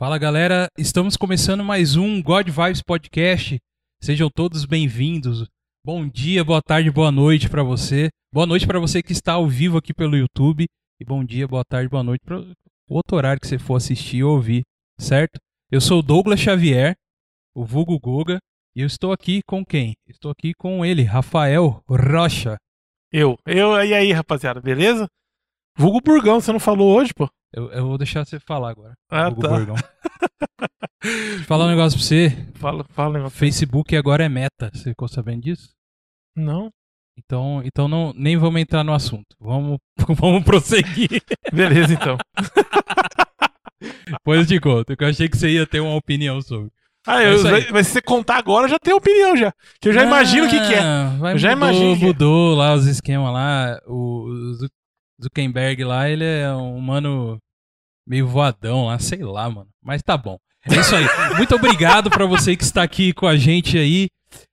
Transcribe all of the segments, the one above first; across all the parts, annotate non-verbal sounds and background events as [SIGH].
Fala galera, estamos começando mais um God Vibes Podcast. Sejam todos bem-vindos. Bom dia, boa tarde, boa noite para você. Boa noite para você que está ao vivo aqui pelo YouTube. E bom dia, boa tarde, boa noite para o outro horário que você for assistir ou ouvir, certo? Eu sou o Douglas Xavier, o vulgo Goga, e eu estou aqui com quem? Estou aqui com ele, Rafael Rocha. Eu. Eu, e aí, rapaziada, beleza? Vulgo Burgão, você não falou hoje, pô? Eu, eu vou deixar você falar agora. Ah, vulgo tá. Burgão. [LAUGHS] Falar um negócio pra você. Fala, fala, negócio. Facebook agora é meta. Você ficou sabendo disso? Não? Então, então não, nem vamos entrar no assunto. Vamos, [LAUGHS] vamos prosseguir. Beleza, então. [LAUGHS] Depois eu te conto, que eu achei que você ia ter uma opinião sobre. Ah, É eu, aí. mas se você contar agora, já tenho opinião já. Que eu já imagino o que, que é. Ah, Vai, Eu já mudou, imagino é. mudou lá os esquemas lá. O Zuckerberg lá, ele é um mano meio voadão lá, sei lá, mano. Mas tá bom. É isso aí. [LAUGHS] Muito obrigado pra você que está aqui com a gente aí,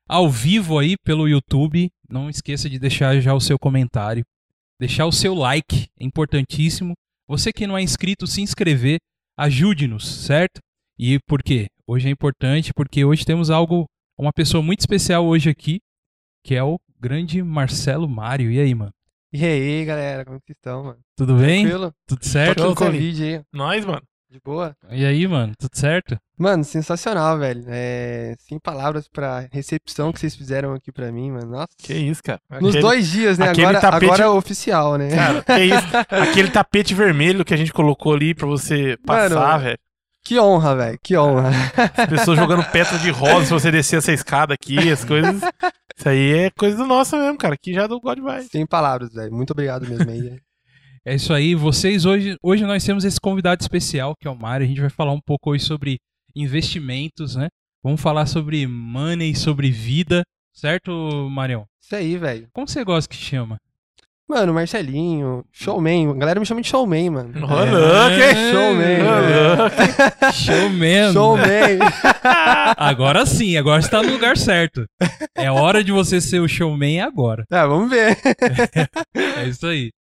ao vivo aí pelo YouTube. Não esqueça de deixar já o seu comentário. Deixar o seu like, é importantíssimo. Você que não é inscrito, se inscrever. Ajude-nos, certo? E por quê? Hoje é importante porque hoje temos algo, uma pessoa muito especial hoje aqui, que é o grande Marcelo Mário. E aí, mano? E aí, galera, como que estão, mano? Tudo bem? Tranquilo? Tudo certo? Tô com. Covid aí, Nós, mano. de boa? E aí, mano? Tudo certo? Mano, sensacional, velho. É, sem palavras pra recepção que vocês fizeram aqui pra mim, mano. Nossa. Que isso, cara. Nos Aquele- dois dias, né? aquele Agora, tapete- agora é oficial, né? Cara, que isso. [LAUGHS] Aquele tapete vermelho que a gente colocou ali pra você passar, Mano, velho. Que honra, velho. Que honra. As pessoas jogando pétala de rosa se você descer essa escada aqui, as coisas. Isso aí é coisa do nosso mesmo, cara. Aqui já do God vai. Sem palavras, velho. Muito obrigado mesmo aí. [LAUGHS] É isso aí. Vocês hoje, hoje nós temos esse convidado especial, que é o Mário. A gente vai falar um pouco hoje sobre investimentos, né? Vamos falar sobre money, sobre vida, certo, Marião? Isso aí, velho. Como você gosta que chama? Mano, Marcelinho, showman. A galera me chama de showman, mano. Ô, louco, hein? Showman. Louco. Showman. Showman. [LAUGHS] Agora sim, agora você tá no lugar certo. É hora de você ser o showman agora. Ah, vamos ver. [LAUGHS] É isso aí.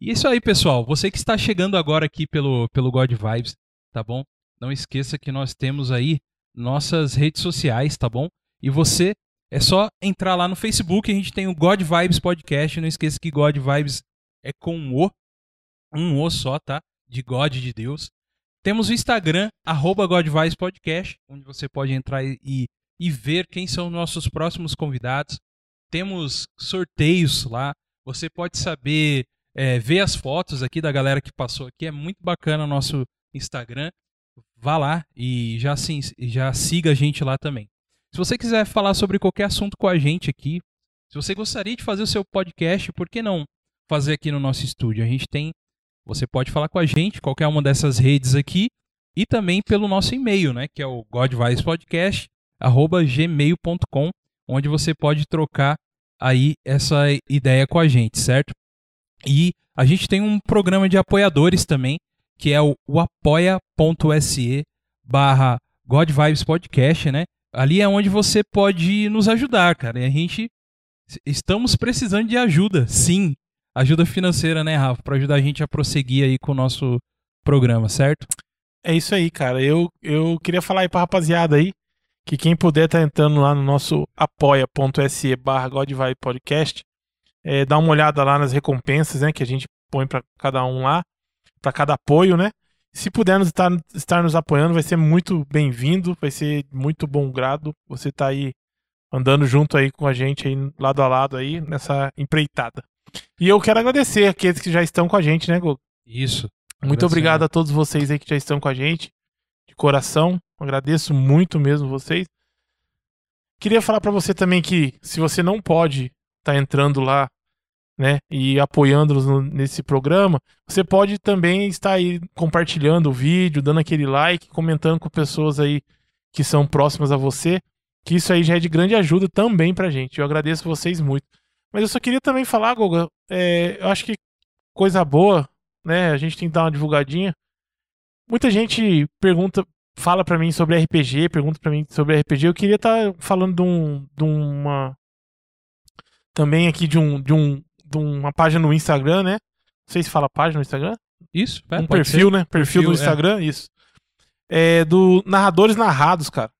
E é isso aí, pessoal. Você que está chegando agora aqui pelo, pelo God Vibes, tá bom? Não esqueça que nós temos aí nossas redes sociais, tá bom? E você é só entrar lá no Facebook, a gente tem o God Vibes Podcast. Não esqueça que God Vibes é com um O, um O só, tá? De God, de Deus. Temos o Instagram, arroba God Vibes Podcast, onde você pode entrar e, e, ver quem são nossos próximos convidados. Temos sorteios lá. Você pode saber, é, ver as fotos aqui da galera que passou aqui. É muito bacana o nosso Instagram. Vá lá e já, sim, já siga a gente lá também. Se você quiser falar sobre qualquer assunto com a gente aqui, se você gostaria de fazer o seu podcast, por que não fazer aqui no nosso estúdio? A gente tem. Você pode falar com a gente, qualquer uma dessas redes aqui, e também pelo nosso e-mail, né? Que é o godvicepodcast.gmail.com, onde você pode trocar aí essa ideia com a gente, certo? E a gente tem um programa de apoiadores também, que é o, apoia.se barra God Vibes Podcast, né? Ali é onde você pode nos ajudar, cara. E a gente estamos precisando de ajuda, sim. Ajuda financeira, né, Rafa? Para ajudar a gente a prosseguir aí com o nosso programa, certo? É isso aí, cara. Eu, eu queria falar aí pra rapaziada aí que quem puder tá entrando lá no nosso apoia.se barra Podcast, é, dá uma olhada lá nas recompensas, né, que a gente põe pra cada um lá, pra cada apoio, né? Se puder nos estar, estar nos apoiando, vai ser muito bem-vindo, vai ser muito bom grado você tá aí andando junto aí com a gente aí lado a lado aí nessa empreitada. E eu quero agradecer aqueles que já estão com a gente, né, Gogo? Isso. Muito obrigado a todos vocês aí que já estão com a gente. De coração. Agradeço muito mesmo vocês. Queria falar pra você também que se você não pode estar entrando lá, né, e apoiando-nos no- nesse programa, você pode também estar aí compartilhando o vídeo, dando aquele like, comentando com pessoas aí que são próximas a você, que isso aí já é de grande ajuda também pra gente. Eu agradeço vocês muito. Mas eu só queria também falar, Goga, é, eu acho que coisa boa né? A gente tem que dar uma divulgadinha. Muita gente pergunta, fala pra mim sobre RPG, pergunta pra mim sobre RPG. Eu queria estar falando de, um, de uma também aqui de um de um uma página no Instagram, né? Não sei se fala página no Instagram. Isso, é, um perfil, ser. né? Perfil, Perfil, do é. Instagram, isso. é do Narradores Narrados, cara.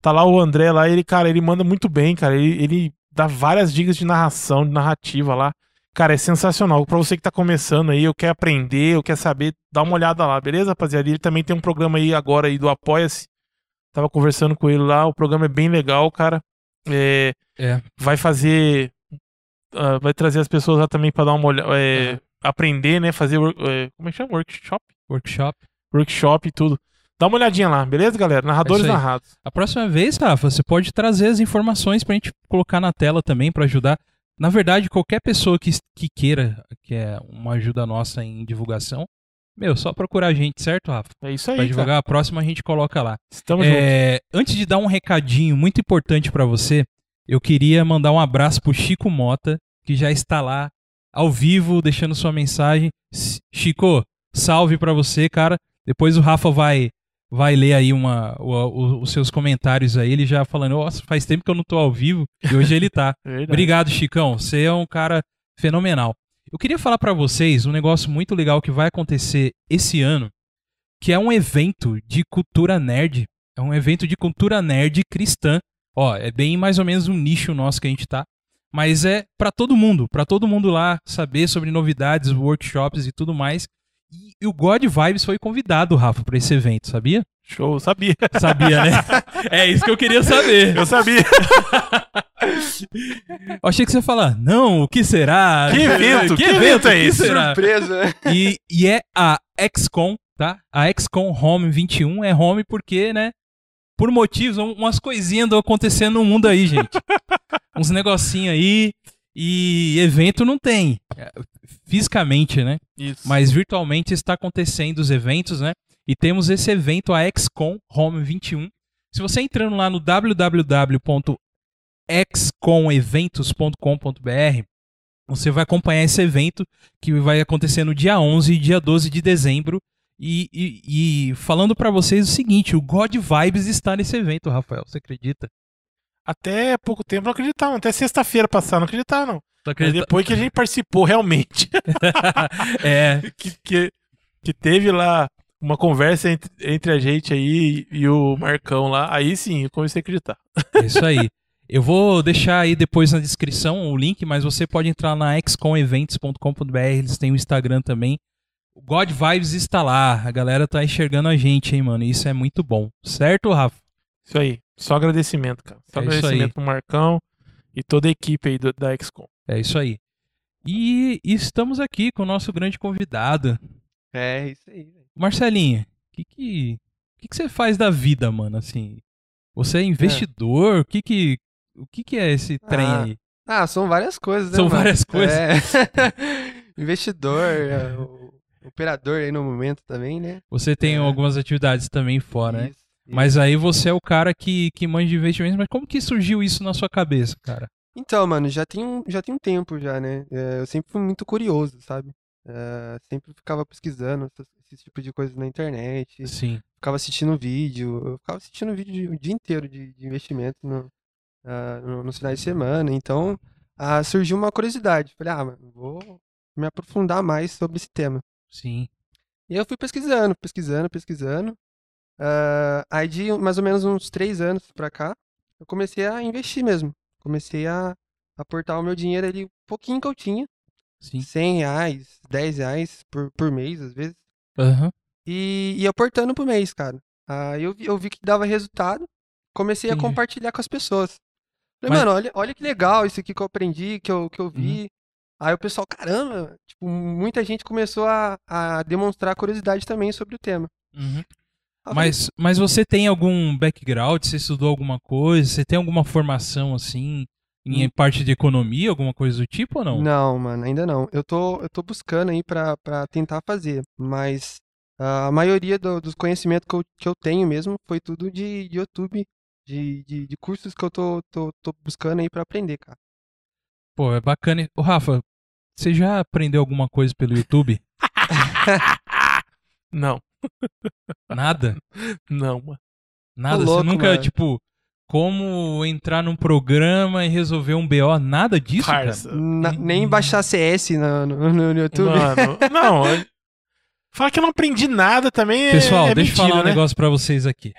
Tá lá o André lá, ele, cara, ele manda muito bem, cara. Ele, ele dá várias dicas de narração, de narrativa lá. Cara, é sensacional. Pra você que tá começando aí, eu quero aprender, eu quero saber, dá uma olhada lá, beleza, rapaziada? Ele também tem um programa aí agora aí do Apoia-se. Tava conversando com ele lá, o programa é bem legal, cara. É, É. Vai fazer. Ah, vai trazer as pessoas lá também pra dar uma olhada. é, É. Aprender, né? Fazer. é, como é que chama? Workshop? Workshop. Workshop e tudo. Dá uma olhadinha lá, beleza, galera? Narradores É narrados. A próxima vez, Rafa, você pode trazer as informações pra gente colocar na tela também pra ajudar. Na verdade, qualquer pessoa que, que queira, que é uma ajuda nossa em divulgação, meu, só procurar a gente, certo, Rafa? É isso Pra aí, cara. divulgar, a próxima a gente coloca lá. Estamos juntos. É, antes de dar um recadinho muito importante pra você, eu queria mandar um abraço pro Chico Mota, que já está lá ao vivo deixando sua mensagem. Chico, salve pra você, cara. Depois o Rafa vai vai ler aí uma, o- o- os seus comentários aí, ele já falando, nossa, faz tempo que eu não tô ao vivo, e hoje ele tá. [LAUGHS] É. Obrigado, Chicão. Você é um cara fenomenal. Eu queria falar pra vocês um negócio muito legal que vai acontecer esse ano, que é um evento de cultura nerd. É um evento de cultura nerd cristã. Ó, é bem mais ou menos um nicho nosso que a gente tá. Mas é pra todo mundo, pra todo mundo lá saber sobre novidades, workshops e tudo mais. E, e o God Vibes foi convidado, Rafa, pra esse evento, sabia? Show, sabia. Sabia, né? [LAUGHS] é isso que eu queria saber. Eu sabia. [LAUGHS] Eu achei que você ia falar, não, o que será? Que evento? Que evento é O que esse? será? Surpresa, né? E, e é a XCOM, tá? A XCOM Home 21 é home porque, né? Por motivos, um- umas coisinhas andam acontecendo no mundo aí, gente. [LAUGHS] Uns negocinhos aí. E evento não tem. é, Fisicamente, né? Isso. Mas virtualmente está acontecendo os eventos, né? E temos esse evento, a XCOM Home 21. Se você entrando lá no www.xcomeventos.com.br, você vai acompanhar esse evento que vai acontecer no dia 11 e dia 12 de dezembro. E, e- e falando pra vocês o seguinte, o God Vibes está nesse evento, Rafael, você acredita? Até pouco tempo não acreditava. Até sexta-feira passada não acreditava, não. Acredita? depois que a gente participou realmente, [LAUGHS] é, [LAUGHS] que, que, que teve lá uma conversa entre, entre a gente aí e, e o Marcão lá, aí sim eu comecei a acreditar. É isso aí. Eu vou deixar aí depois na descrição o link, mas você pode entrar na xcomeventos.com.br, eles têm o Instagram também. O God Vibes está lá, a galera tá enxergando a gente, hein, mano, isso é muito bom. Certo, Rafa? Isso aí. Só agradecimento, cara. Só É agradecimento pro Marcão e toda a equipe aí do- da XCOM. É isso aí. E, estamos aqui com o nosso grande convidado, É, isso aí, velho. Marcelinho. O que que, que que você faz da vida, mano, assim? Você é investidor? O que que o que que é esse trem Ah, aí? Ah, são várias coisas, né? São mano? várias coisas? É. [LAUGHS] Investidor, é, o- operador aí no momento também, né? Você tem É. algumas atividades também fora, né? Isso, isso. Mas aí você é o cara que, que manja de investimentos, mas como que surgiu isso na sua cabeça, cara? Então, mano, já tem um, já tem um tempo já, né? É, eu sempre fui muito curioso, sabe? É, sempre ficava pesquisando esse tipo de coisa na internet, Sim. ficava assistindo vídeo, eu ficava assistindo vídeo o dia inteiro de, de investimento no, ah, no- nos finais de semana, então ah, surgiu uma curiosidade. Falei, ah, mano, vou me aprofundar mais sobre esse tema. Sim. E eu fui pesquisando, pesquisando, pesquisando. Ah, aí de mais ou menos uns três anos pra cá, eu comecei a investir mesmo. Comecei a aportar o meu dinheiro ali, um pouquinho que eu tinha, Sim. 100 reais, 10 reais por, por mês, às vezes, Aham. e ia aportando por mês, cara. Aí eu vi, eu vi que dava resultado, comecei a Entendi. compartilhar com as pessoas. Falei, Mas- mano, olha, olha que legal isso aqui que eu aprendi, que eu, que eu Uhum. Aí o pessoal, caramba, tipo, muita gente começou a, a demonstrar curiosidade também sobre o tema. Uhum. Mas, mas você tem algum background? Você estudou alguma coisa? Você tem alguma formação assim em parte de economia, alguma coisa do tipo ou não? Não, mano, ainda não. Eu tô, eu tô buscando aí pra, pra tentar fazer, mas ah, a maioria do- dos conhecimentos que eu, que eu tenho mesmo foi tudo de, de YouTube, de, de, de cursos que eu tô, tô, tô buscando aí pra aprender, cara. Pô, é bacana. Ô, Rafa, você já aprendeu alguma coisa pelo YouTube? [LAUGHS] [LAUGHS] Não, Nada? não, mano. Nada? louco, você nunca, mano. tipo, como entrar num programa e resolver um BO? Nada disso, cara? Parça. Na- nem baixar CS no, no, no- no YouTube. Mano, [LAUGHS] não. eu- Falar que eu não aprendi nada também é, Pessoal, é deixa eu mentira, falar um né? negócio pra vocês aqui.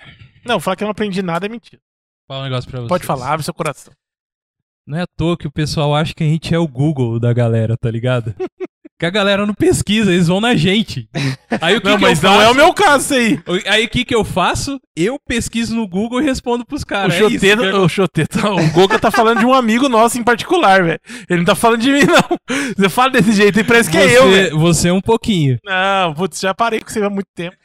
Não, falar que eu não aprendi nada é mentira. Falar um negócio pra vocês. Pode falar, abre seu coração. Não é à toa que o pessoal acha que a gente é o Google da galera, tá ligado? [LAUGHS] que a galera não pesquisa, eles vão na gente. Aí o que, não, que mas eu não faço? é o meu caso isso aí. Aí o que, que eu faço? Eu pesquiso no Google e respondo pros caras. o É Choteto, cara. o Choteto, o Goga tá falando de um amigo nosso em particular, velho. Ele não tá falando de mim, não. Você fala desse jeito e parece que é eu, você, velho. você um pouquinho. Não, putz, já parei com você há muito tempo.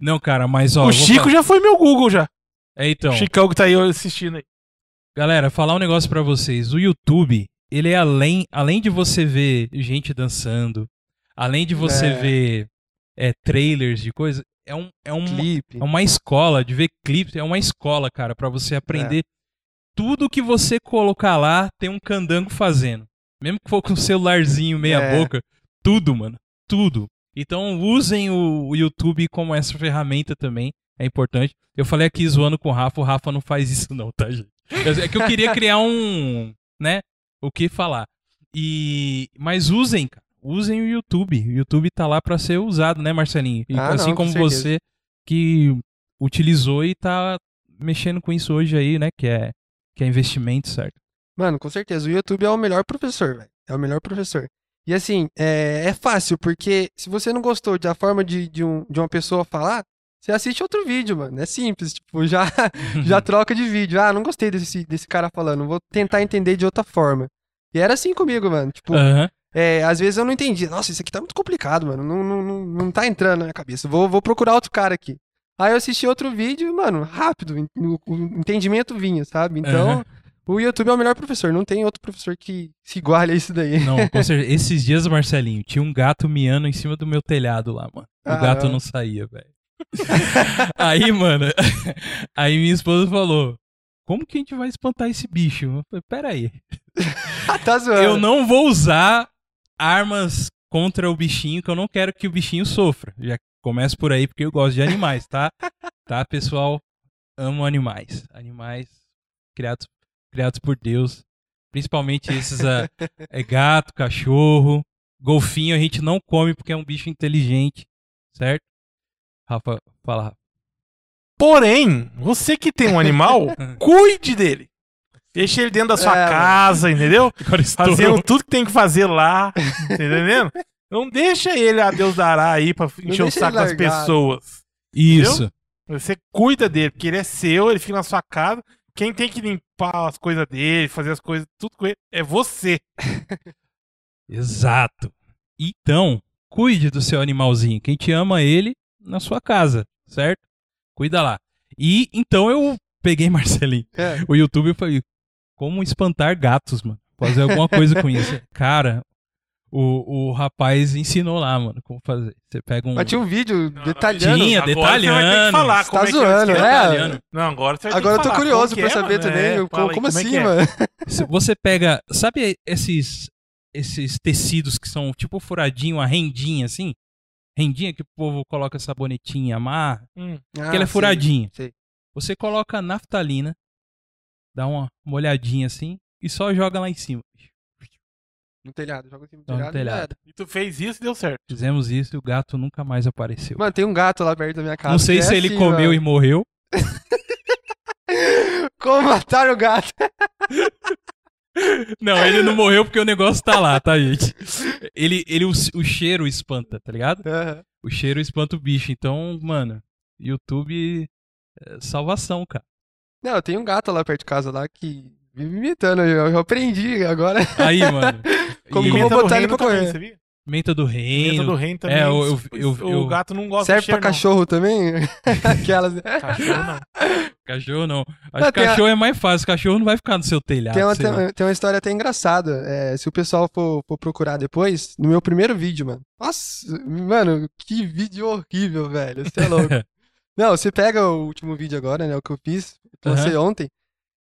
Não, cara, mas ó. o Chico falar- já foi meu Google já. É, então. O Chicão que tá aí assistindo aí. Galera, falar um negócio pra vocês. O YouTube, ele é além, além de você ver gente dançando, além de você É. ver é, trailers de coisa, é, um, é, um, Clipe. é uma escola de ver clipes, é uma escola, cara, pra você aprender tudo que você colocar lá, tem um candango fazendo. Mesmo que for com um celularzinho meia É. boca, tudo, mano, tudo. Então usem o, o YouTube como essa ferramenta também, é importante. Eu falei aqui zoando com o Rafa, o Rafa não faz isso não, tá, gente? É que eu queria criar um, né, o que falar. E mas usem, cara. Usem o YouTube. O YouTube tá lá pra ser usado, né, Marcelinho? E Ah, assim não, com como certeza. você que utilizou e tá mexendo com isso hoje aí, né, que é que é investimento, certo? Mano, com certeza. O YouTube é o melhor professor, velho. É o melhor professor. E assim, é, é fácil, porque se você não gostou da forma de, de, um, de uma pessoa falar, você assiste outro vídeo, mano. É simples. Tipo, já, [LAUGHS] já troca de vídeo. Ah, não gostei desse, desse cara falando. Vou tentar entender de outra forma. E era assim comigo, mano. Tipo, Aham. é, às vezes eu não entendi. Nossa, isso aqui tá muito complicado, mano. Não, não, não, não tá entrando na minha cabeça. Vou, vou procurar outro cara aqui. Aí eu assisti outro vídeo e, mano, rápido. O, entendimento vinha, sabe? Então, Aham. o YouTube é o melhor professor. Não tem outro professor que se iguale a isso daí. Não, com [LAUGHS] certeza. Esses dias, Marcelinho, tinha um gato miando em cima do meu telhado lá, mano. O Ah, gato não. não saía, velho. [LAUGHS] aí, mano, [LAUGHS] aí minha esposa falou: Como que a gente vai espantar esse bicho? Eu falei, pera aí. [LAUGHS] tá zoando. Eu não vou usar armas contra o bichinho, que eu não quero que o bichinho sofra. Já começo por aí, porque eu gosto de animais, tá? tá, pessoal? Amo animais. Animais criados, criados por Deus. Principalmente esses ah, é gato, cachorro, golfinho a gente não come porque é um bicho inteligente, certo? Rafa, fala. Porém, você que tem um animal, [LAUGHS] cuide dele. Deixa ele dentro da sua É, casa, entendeu? [LAUGHS] Agora Fazendo tudo que tem que fazer lá. tá entendendo? [LAUGHS] Não deixa ele, a Deus dará aí pra encher o saco das pessoas. Isso. Você cuida dele, porque ele é seu, ele fica na sua casa. Quem tem que limpar as coisas dele, fazer as coisas, tudo com ele, é você. Exato. Então, cuide do seu animalzinho. Quem te ama ele na sua casa, certo? Cuida lá. E então eu peguei [LAUGHS] Marcelinho, É. o YouTube e falei, como espantar gatos, mano? Fazer alguma coisa com isso. [LAUGHS] Cara, o, o rapaz ensinou lá, mano, como fazer. Você pega um. Mas tinha um vídeo Não, detalhando. Tinha, Agora você vai ter que detalhando. falar Você como tá é que é zoando, esquema. é? Detalhando. Não, agora você vai ter Agora eu tô falar curioso como que pra é, saber mano. também. É, como fala aí, como é assim, que é? mano? Se Você pega. Sabe esses esses tecidos que são tipo furadinho, a rendinha assim? Rendinha que o povo coloca sabonetinha, amarra. Hum. que ela Ah, é sei, furadinha. sei. Você coloca naftalina, dá uma molhadinha assim e só joga lá em cima. No telhado, joga assim no Tá no telhado. e telhado. E tu fez isso e deu certo. Fizemos isso e o gato nunca mais apareceu. Mano, tem um gato lá perto da minha casa. Não sei é se ele assim, comeu mano. e morreu. [LAUGHS] Como matar o gato? [LAUGHS] Não, ele não morreu porque o negócio tá lá, tá, gente? Ele, ele o, o cheiro espanta, tá ligado? Aham. O cheiro espanta o bicho. Então, mano, YouTube é salvação, cara. Não, eu tenho um gato lá perto de casa lá que vive me imitando. Eu, eu aprendi agora. Aí, mano. [LAUGHS] Como que eu vou botar ele pra também, correr? sabia? Menta do reino. do reino também. É, eu- eu- eu- o gato não gosta Serve de pra cheiro, não. cachorro também? [LAUGHS] Aquelas. Cachorro não. [LAUGHS] Cachorro não. Acho Não, que tem a- cachorro é mais fácil. Cachorro não vai ficar no seu telhado. Tem uma, sei lá. tem, tem uma história até engraçada. É, se o pessoal for, for procurar depois, no meu primeiro vídeo, mano. Nossa, mano, que vídeo horrível, velho. Você é louco. [LAUGHS] Não, você pega o último vídeo agora, né? O que eu fiz, eu lancei ontem.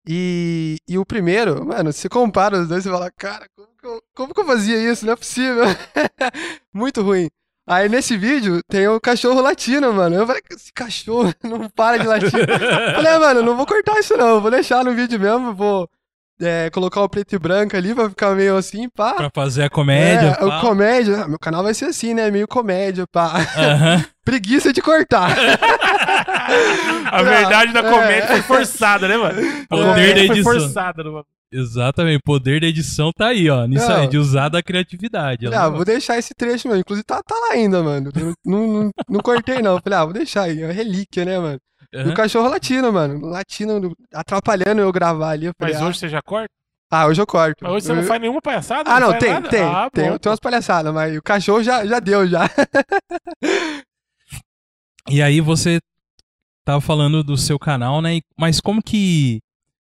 E, e o primeiro, mano, você compara os dois e fala, cara, como que, eu, como que eu fazia isso? Não é possível. [LAUGHS] Muito ruim. Aí nesse vídeo tem o cachorro latino, mano. Eu falei, esse cachorro [LAUGHS] não para de latir. [LAUGHS] Falei, ah, mano, não vou cortar isso não, vou deixar no vídeo mesmo, vou é, colocar o preto e branco ali pra ficar meio assim, pá. Pra fazer a comédia. É, pá. o comédia. ah, Meu canal vai ser assim, né? Meio comédia, pá. Aham. [LAUGHS] Preguiça de cortar. [LAUGHS] A verdade da É. comédia foi forçada, né, mano? [LAUGHS] A Poder comédia da foi edição. forçada. No... Exatamente. O poder da edição tá aí, ó. Nisso Não. aí, de usar da criatividade. Falei, ah, vou deixar esse trecho, mano. Inclusive tá, tá lá ainda, mano. Eu Não, não, não cortei, não. Falei, ah, vou deixar aí. É uma relíquia, né, mano? E Aham. o cachorro latino, mano. Latino, atrapalhando eu gravar ali. Eu falei, Mas ah, hoje você já corta? Ah, hoje eu corto. Mas hoje você não faz nenhuma palhaçada? Ah, não, faz tem, nada? tem. Ah, tem, bom, tem umas palhaçadas, mas o cachorro já, já deu, já. [LAUGHS] E aí você tava falando do seu canal, né? E- Mas como que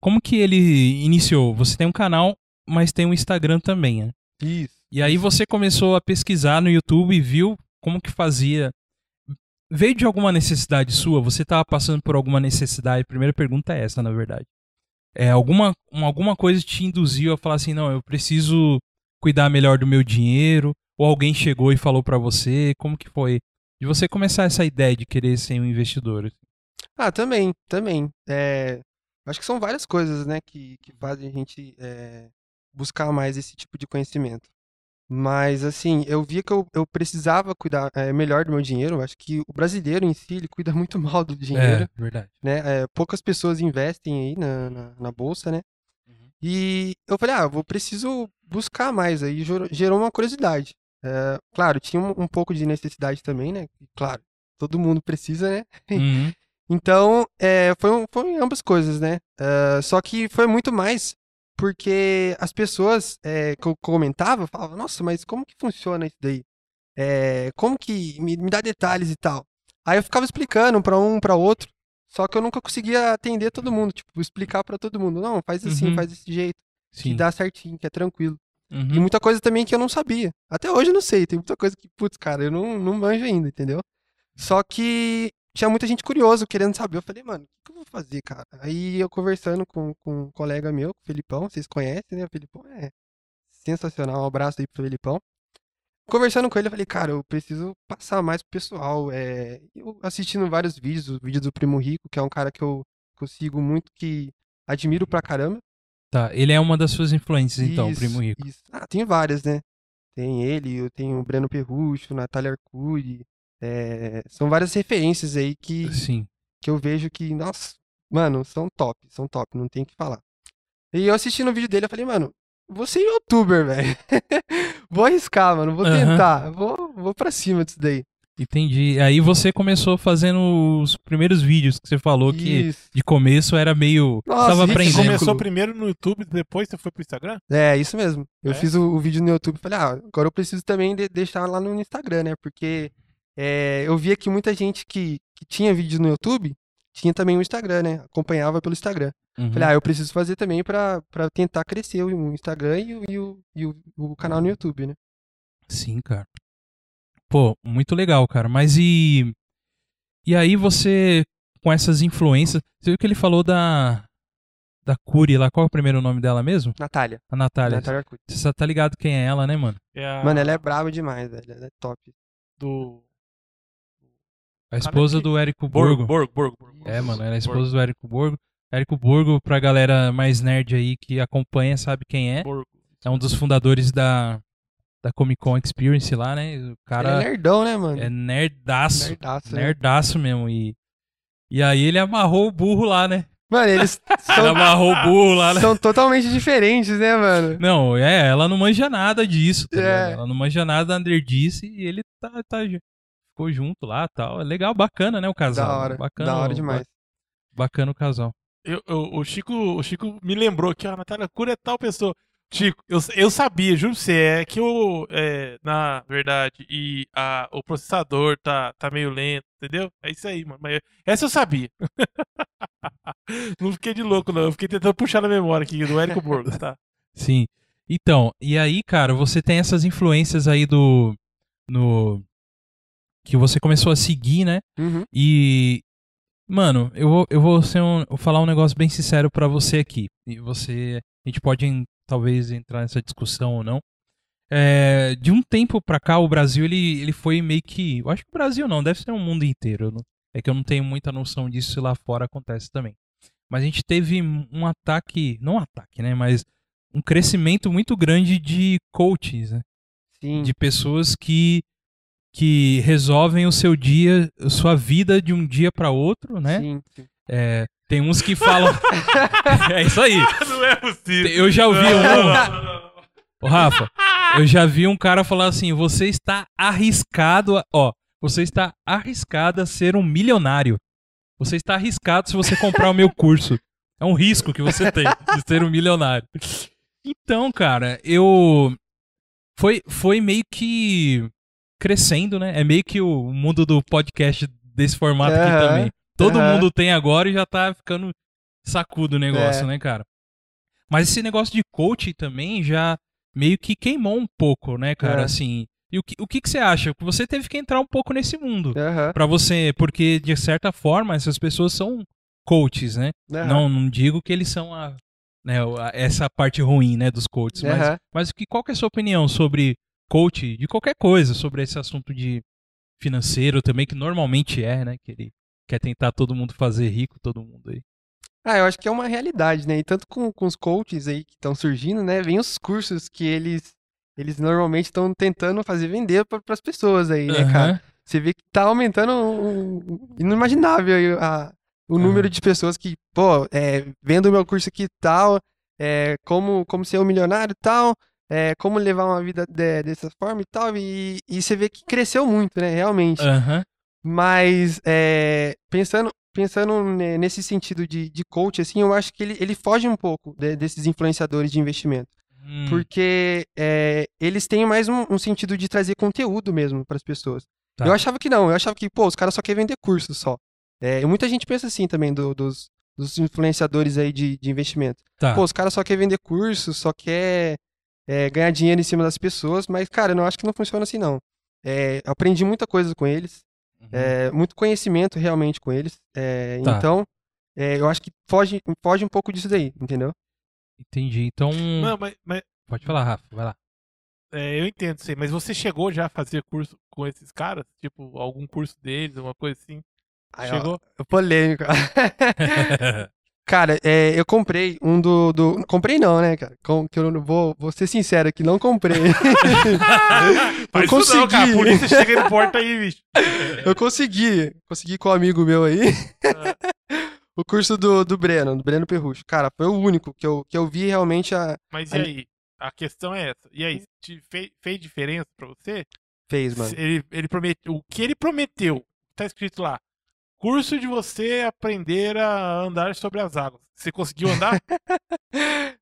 como que ele iniciou? Você tem um canal, mas tem um Instagram também, né? Isso. E aí você começou a pesquisar no YouTube e viu como que fazia. Veio de alguma necessidade sua? Você estava passando por alguma necessidade? Primeira pergunta é essa, na verdade. É, alguma, um- alguma coisa te induziu a falar assim, não, eu preciso cuidar melhor do meu dinheiro? Ou alguém chegou e falou pra você? Como que foi? De você começar essa ideia de querer ser um investidor. Ah, também, também. É, acho que são várias coisas, né, que, que fazem a gente é, buscar mais esse tipo de conhecimento. Mas, assim, eu via que eu, eu precisava cuidar é, melhor do meu dinheiro. Acho que o brasileiro em si, ele cuida muito [LAUGHS] mal do dinheiro, É, verdade. né? É, poucas pessoas investem aí na, na, na bolsa, né? Uhum. E eu falei, ah, vou preciso buscar mais. Aí gerou, gerou uma curiosidade. É, claro, tinha um, um pouco de necessidade também, né? Claro, todo mundo precisa, né? Uhum. [LAUGHS] Então, é, foi, foi ambas coisas, né? Só que foi muito mais porque as pessoas é, que eu comentava falavam, nossa, mas como que funciona isso daí? É, como que me, me dá detalhes e tal? Aí eu ficava explicando pra um, pra outro, só que eu nunca conseguia atender todo mundo, tipo, explicar pra todo mundo. Não, faz assim, Uhum. faz desse jeito, que Sim. dá certinho, que é tranquilo. E Uhum. muita coisa também que eu não sabia. Até hoje eu não sei. Tem muita coisa que, putz, cara, eu não, não manjo ainda, entendeu? Só que tinha muita gente curiosa, querendo saber. Eu falei, mano, o que, eu vou fazer, cara? Aí eu conversando com, com um colega meu, o Felipão, vocês conhecem, né? O Felipão é sensacional. Um abraço aí pro Felipão. Conversando com ele, eu falei, cara, eu preciso passar mais pro pessoal. É... Eu assistindo vários vídeos, o vídeo do Primo Rico, que é um cara que eu, que eu sigo muito, que admiro pra caramba. Tá, ele é uma das suas influências, então, o Primo Rico. isso. Ah, tem várias, né? Tem ele, eu tenho o Breno Perrucho, Natália Arcuri. É, São várias referências aí que, Sim. que eu vejo que, nossa, mano, são top, são top, não tem o que falar. E eu assistindo o vídeo dele, eu falei, mano, vou ser youtuber, [LAUGHS] velho. vou arriscar, mano, vou tentar, vou, vou pra cima disso daí. Entendi. Aí você começou fazendo os primeiros vídeos que você falou que Isso. de começo era meio. Nossa, tava isso Você aprendendo. começou primeiro no YouTube, depois você foi pro Instagram? É, isso mesmo. Eu É? fiz o, o vídeo no YouTube e falei, ah, agora eu preciso também de- deixar lá no Instagram, né? Porque é, eu via que muita gente que, que tinha vídeo no YouTube tinha também o Instagram, né? Acompanhava pelo Instagram. Uhum. Falei, ah, eu preciso fazer também pra, pra tentar crescer o Instagram e, o, e, o, e o, o canal no YouTube, né? Sim, cara. Pô, muito legal, cara. Mas e. E aí você, com essas influências. Você viu que ele falou da. Da Curi lá. Qual é o primeiro nome dela mesmo? Natália. A Natália. Natália Arcuri. Você só tá ligado quem é ela, né, mano? É a Mano, ela é brava demais, velho. Ela é top. do A esposa que- do Érico Borgo. Borgo, Borgo, Borgo. É, mano, ela é a esposa do Érico Borgo. Érico Borgo, pra galera mais nerd aí que acompanha, sabe quem é. Borgo. É um dos fundadores da, da Comic Con Experience lá, né? O Ele é cara nerdão, né, mano? é nerdaço. Nerdaço, né? Nerdaço mesmo. E, e aí ele amarrou o burro lá, né? Mano, eles [LAUGHS] Ele são, amarrou o burro lá, né? são totalmente diferentes, né, mano? Não, é, ela não manja nada disso, tá É. Ela não manja nada da nerdice e ele tá, tá, ficou junto lá e tal. É legal, bacana, né, o casal. Da hora. Bacana, da hora demais. Bacana o casal. Eu, eu- o, Chico, o Chico me lembrou que a Natália Cura é tal pessoa. Chico, eu, eu sabia, juro pra você, é que o, é, na verdade, e a, o processador tá, tá meio lento, entendeu? É isso aí, mano. Mas essa eu sabia. [LAUGHS] não fiquei de louco, não. Eu fiquei tentando puxar na memória aqui do Érico Borgo, tá? Sim. Então, e aí, cara, você tem essas influências aí do. No. Que você começou a seguir, né? Uhum. E. Mano, eu vou, eu vou, ser um, vou falar um negócio bem sincero pra você aqui. E você. A gente pode talvez entrar nessa discussão ou não. É, de um tempo pra cá, o Brasil ele, ele foi meio que. Eu acho que o Brasil não, deve ser o mundo inteiro. É que eu não tenho muita noção disso se lá fora acontece também. mas a gente teve um ataque, não um ataque, né, mas um crescimento muito grande de coaches, né? Sim. de pessoas que que resolvem o seu dia, a sua vida de um dia para outro, né? Sim, sim. É, tem uns que falam [LAUGHS] É isso aí. Não é possível. Eu já ouvi Não, um, não, não, não. Ô, Rafa, eu já vi um cara falar assim: você está arriscado, a- ó, você está arriscado a ser um milionário. Você está arriscado se você comprar o meu curso. É um risco que você tem de ser um milionário. Então, cara, eu foi foi meio que crescendo, né? É meio que o mundo do podcast desse formato aqui Aham, também. Todo aham. mundo tem agora e já tá ficando sacudo o negócio, É. né, cara? Mas esse negócio de coaching também já meio que queimou um pouco, né, cara? É. Assim, e o que, o que que você acha? Você teve que entrar um pouco nesse mundo. Aham, Pra você, porque de certa forma essas pessoas são coaches, né? aham, Não, não digo que eles são a, né, a- essa parte ruim, né, dos coaches, mas, aham. mas o que, qual que é a sua opinião sobre coach, de qualquer coisa, sobre esse assunto de financeiro também, que normalmente é, né, que ele quer tentar todo mundo fazer rico, todo mundo aí. Ah, eu acho que é uma realidade, né? E tanto com, com os coaches aí que estão surgindo, né? Vem os cursos que eles, eles normalmente estão tentando fazer vender para as pessoas aí, né, cara? Aham. Você vê que tá aumentando um, um- inimaginável aí a- o número Aham. de pessoas que, pô, é, vendo o meu curso aqui e tal, é, como, como ser um milionário e tal, é, como levar uma vida de- dessa forma e tal, e, e você vê que cresceu muito, né, realmente. Aham. Mas é, pensando, pensando ne- nesse sentido de, de coach, assim, eu acho que ele, ele foge um pouco de- desses influenciadores de investimento. Hum, Porque é, eles têm mais um, um sentido de trazer conteúdo mesmo para as pessoas. Tá. Eu achava que não, eu achava que, pô, os caras só querem vender curso só. É, e muita gente pensa assim também do- dos, dos influenciadores aí de, de investimento. tá. Pô, os caras só querem vender curso, só quer é, ganhar dinheiro em cima das pessoas, mas, cara, eu não acho que não funciona assim, não. É, aprendi muita coisa com eles, Uhum. é, muito conhecimento realmente com eles. é, Tá. Então, é, eu acho que foge, foge um pouco disso daí, entendeu? Entendi. Então, Não, mas, mas, pode falar, Rafa, vai lá. é, eu entendo aí, mas você chegou já a fazer curso com esses caras? Tipo, algum curso deles, alguma coisa assim? Aí, ó, Chegou? polêmico. [LAUGHS] [LAUGHS] Cara, é, eu comprei um do, do. Comprei não, né, cara? Com- que eu não vou, vou ser sincero aqui, não comprei. [LAUGHS] Eu isso não, cara. A consegui. polícia chega e porta aí, bicho. eu consegui. Consegui com um amigo meu aí. [LAUGHS] o curso do, do Breno, do Breno Perrucho. Cara, foi o único que eu, que eu vi realmente a. Mas e Aí- aí? A questão é essa. E aí, te fez, fez diferença pra você? Fez, mano. Ele, ele prometeu, o que ele prometeu, tá escrito lá. Curso de você aprender a andar sobre as águas. Você conseguiu andar? [LAUGHS]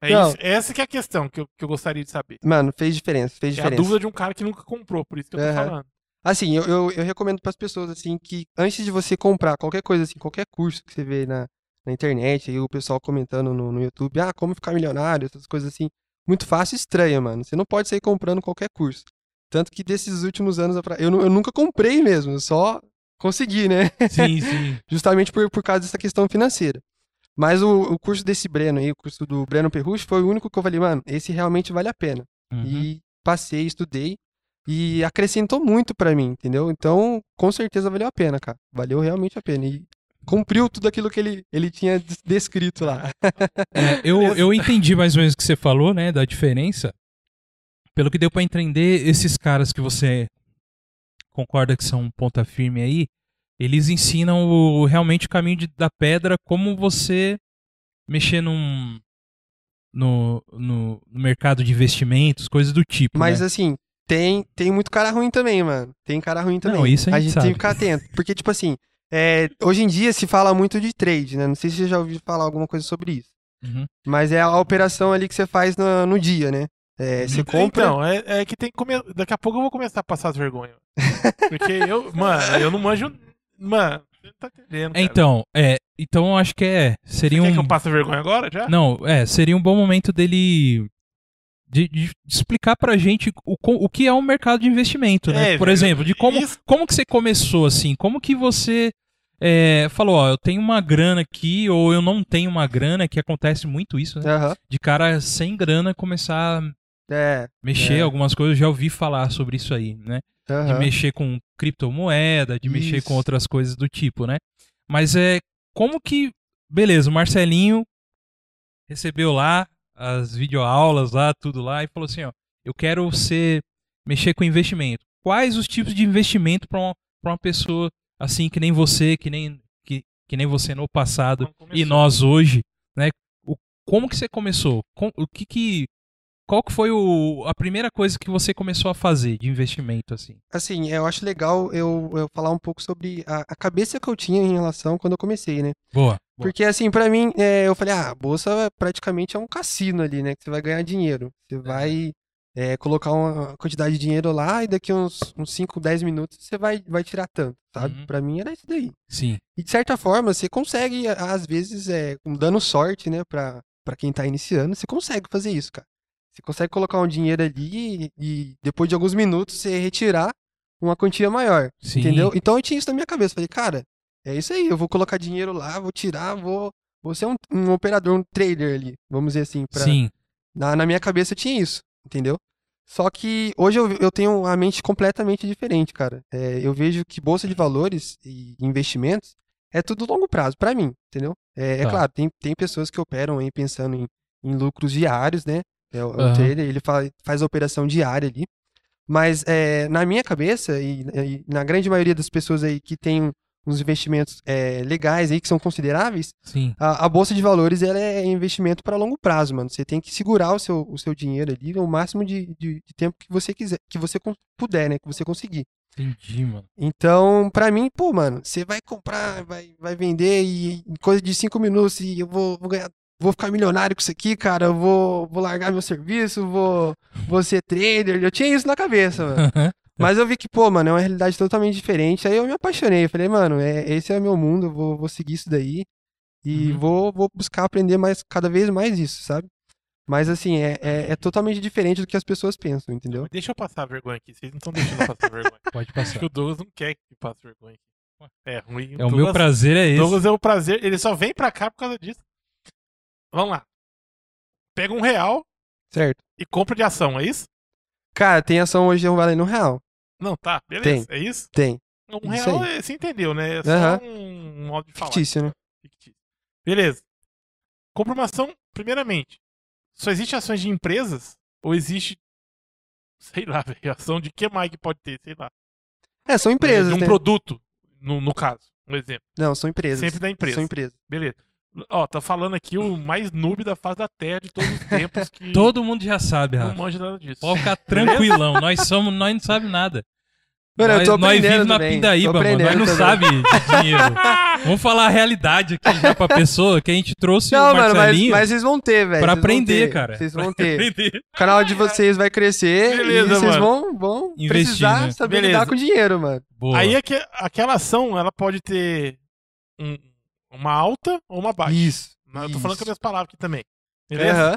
É isso, essa que é a questão que eu, que eu gostaria de saber. Mano, fez diferença, fez É a diferença. dúvida de um cara que nunca comprou, por isso que eu tô Aham. falando. Assim, eu, eu, eu recomendo para as pessoas, assim, que antes de você comprar qualquer coisa, assim, qualquer curso que você vê na, na internet, aí o pessoal comentando no, no YouTube, ah, como ficar milionário, essas coisas assim, muito fácil e estranha, mano. Você não pode sair comprando qualquer curso. Tanto que desses últimos anos, eu, eu nunca comprei mesmo, eu só consegui, né? Sim, [LAUGHS] sim. Justamente por, por causa dessa questão financeira. Mas o, o curso desse Breno aí, o curso do Breno Perrucho, foi o único que eu falei, mano, esse realmente vale a pena. Uhum. E passei, estudei e acrescentou muito pra mim, entendeu? Então, com certeza valeu a pena, cara. Valeu realmente a pena. E cumpriu tudo aquilo que ele, ele tinha des- descrito lá. É, eu, [LAUGHS] eu entendi mais ou menos o que você falou, né, da diferença. Pelo que deu pra entender, esses caras que você concorda que são ponta firme aí, eles ensinam o, realmente o caminho de- da pedra, como você mexer num, no, no, no mercado de investimentos, coisas do tipo. Mas né? assim, tem, tem muito cara ruim também, mano. Tem cara ruim também. Não, isso a gente tem sabe. que ficar atento. Porque, tipo assim, é, hoje em dia se fala muito de trade, né? Não sei se você já ouviu falar alguma coisa sobre isso. Uhum. Mas é a operação ali que você faz no, no dia, né? É, você compra. Então, é, é que tem que comer. Daqui a pouco eu vou começar a passar as vergonhas. Porque eu, [LAUGHS] mano, eu não manjo. Mano, você não tá entendendo. Cara. Então, é, então eu acho que é, Você seria quer um que eu passe vergonha agora já? Não, é, seria um bom momento dele de, de explicar pra gente o, o que é um mercado de investimento, né? É, Por exemplo, de como, isso- como que você começou assim, como que você é, falou, ó, eu tenho uma grana aqui ou eu não tenho uma grana, que acontece muito isso, né? Aham. De cara sem grana começar a É. mexer É. algumas coisas, eu já ouvi falar sobre isso aí, né? De aham. mexer com criptomoeda, de mexer com Isso. outras coisas do tipo, né? Mas é como que beleza, o Marcelinho recebeu lá as videoaulas lá, tudo lá, e falou assim, ó, eu quero ser, mexer com investimento. Quais os tipos de investimento para uma, pra uma pessoa assim que nem você, que nem, que, que nem você no passado e nós hoje, né? O, como que você começou? Com- o que que qual que foi o, a primeira coisa que você começou a fazer de investimento assim? Assim, eu acho legal eu, eu falar um pouco sobre a, a cabeça que eu tinha em relação quando eu comecei, né? Boa. boa. Porque, assim, pra mim, é, eu falei, ah, a bolsa praticamente é um cassino ali, né? Que você vai ganhar dinheiro. Você vai é, colocar uma quantidade de dinheiro lá e daqui uns, uns 5, 10 minutos você vai, vai tirar tanto, sabe? Uhum. Pra mim era isso daí. Sim. E de certa forma, você consegue, às vezes, é, dando sorte, né, pra, pra quem tá iniciando, você consegue fazer isso, cara. Você consegue colocar um dinheiro ali e, depois de alguns minutos você retirar uma quantia maior. Sim. Entendeu? Então eu tinha isso na minha cabeça. Falei, cara, é isso aí, eu vou colocar dinheiro lá, vou tirar, vou, vou ser um, um operador, um trader ali, vamos dizer assim. Pra... Sim. Na, na minha cabeça eu tinha isso, entendeu? Só que hoje eu, eu tenho a mente completamente diferente, cara. É, eu vejo que bolsa de valores e investimentos é tudo longo prazo, pra mim, entendeu? É, é Tá. claro, tem, tem pessoas que operam aí pensando em, em lucros diários, né? É, o, Aham. trader, ele fa- faz a operação diária ali. Mas é, na minha cabeça, e, e na grande maioria das pessoas aí que tem uns investimentos é, legais aí, que são consideráveis, Sim. a, a bolsa de valores ela é investimento para longo prazo, mano. Você tem que segurar o seu, o seu dinheiro ali o máximo de, de, de tempo que você quiser, que você puder, né? Que você conseguir. Entendi, mano. Então, pra mim, pô, mano, você vai comprar, vai, vai vender e em coisa de cinco minutos e eu vou, vou ganhar, vou ficar milionário com isso aqui, cara. Eu vou, vou largar meu serviço, vou, vou ser trader. Eu tinha isso na cabeça, mano. Mas eu vi que, pô, mano, é uma realidade totalmente diferente. Aí eu me apaixonei. Eu falei, mano, é, esse é o meu mundo, eu vou, vou seguir isso daí. E Uhum. vou, vou buscar aprender mais, cada vez mais isso, sabe? Mas assim, é, é, é totalmente diferente do que as pessoas pensam, entendeu? Deixa eu passar vergonha aqui. Vocês não estão deixando eu passar vergonha. [LAUGHS] Pode Acho passar. que o Douglas não quer que passe vergonha aqui. É ruim. É o meu prazer é esse. Douglas é o prazer. Ele só vem pra cá por causa disso. Vamos lá. Pega um real Certo. e compra de ação, é isso? Cara, tem ação hoje valendo um real. Não, tá. Beleza. É isso? Tem. Um Isso real, aí. é, você entendeu, né? É só Aham. um modo de falar. Fictício, né? Fictício. Beleza. Compra uma ação, primeiramente. Só existe ações de empresas? Ou existe. Sei lá, [LAUGHS] velho. Ação de que mais que pode ter? Sei lá. É, são empresas, de um né? produto, no, no caso. Um exemplo. Não, são empresas. Sempre da empresa. São empresas. Beleza. Ó, tá falando aqui o mais noob da face da Terra de todos os tempos que [LAUGHS] Todo mundo já sabe, não Rafa. manja nada disso. Pode ficar tranquilão. nós somos, nós não sabemos nada. Mano, eu nós, tô nós aprendendo vivemos na também, pindaíba, mano. Nós não também. sabe de dinheiro. [LAUGHS] Vamos falar a realidade aqui já pra pessoa que a gente trouxe Não, o mano, mas, Marcelinho mas vocês vão ter, velho. pra vocês aprender, ter, cara. Vocês vão ter. O canal de vocês vai crescer Beleza, e vocês vão, vão Investir, precisar né? saber Beleza. lidar com dinheiro, mano. Boa. Aí é que aquela ação, ela pode ter um- uma alta ou uma baixa. Isso. Mas Eu tô falando com as minhas palavras aqui também. Beleza? Aham.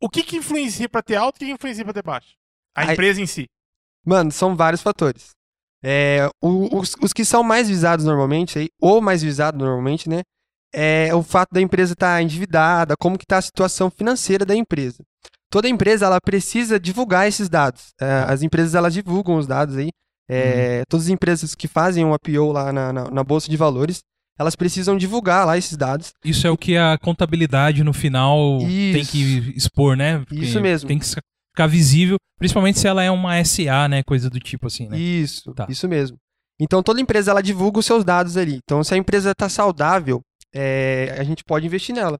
O que que influencia pra ter alta e o que que influencia pra ter baixa? A Aí- empresa em si. Mano, são vários fatores. É, os, os que são mais visados normalmente, aí, ou mais visado normalmente, né? É o fato da empresa estar endividada, como que tá a situação financeira da empresa. Toda empresa, ela precisa divulgar esses dados. É, as empresas, elas divulgam os dados aí. É, Todas as empresas que fazem um IPO lá na, na, na Bolsa de Valores, elas precisam divulgar lá esses dados. Isso é o que a contabilidade no final tem Isso. que expor, né? Porque Isso mesmo. Tem que ficar visível, principalmente se ela é uma SA, né? Coisa do tipo assim, né? Isso, Tá. isso mesmo. Então toda empresa ela divulga os seus dados ali. Então se a empresa está saudável, é, a gente pode investir nela.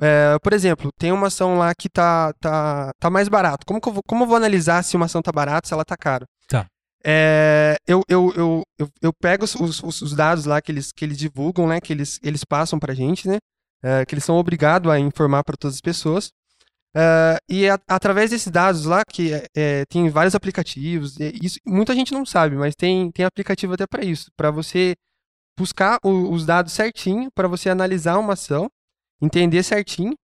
É, por exemplo, tem uma ação lá que tá, tá, tá mais barato. Como, eu vou, como eu vou analisar se uma ação tá barata, se ela tá cara? Tá. É, eu, eu, eu, eu, eu pego os, os, os dados lá que eles, que eles divulgam, né? Que eles, eles passam pra gente, né? é, que eles são obrigados a informar para todas as pessoas. É, e a- através desses dados lá, que é, é, tem vários aplicativos, isso muita gente não sabe, mas tem, tem aplicativo até para isso, para você buscar o- os dados certinho, para você analisar uma ação, entender certinho,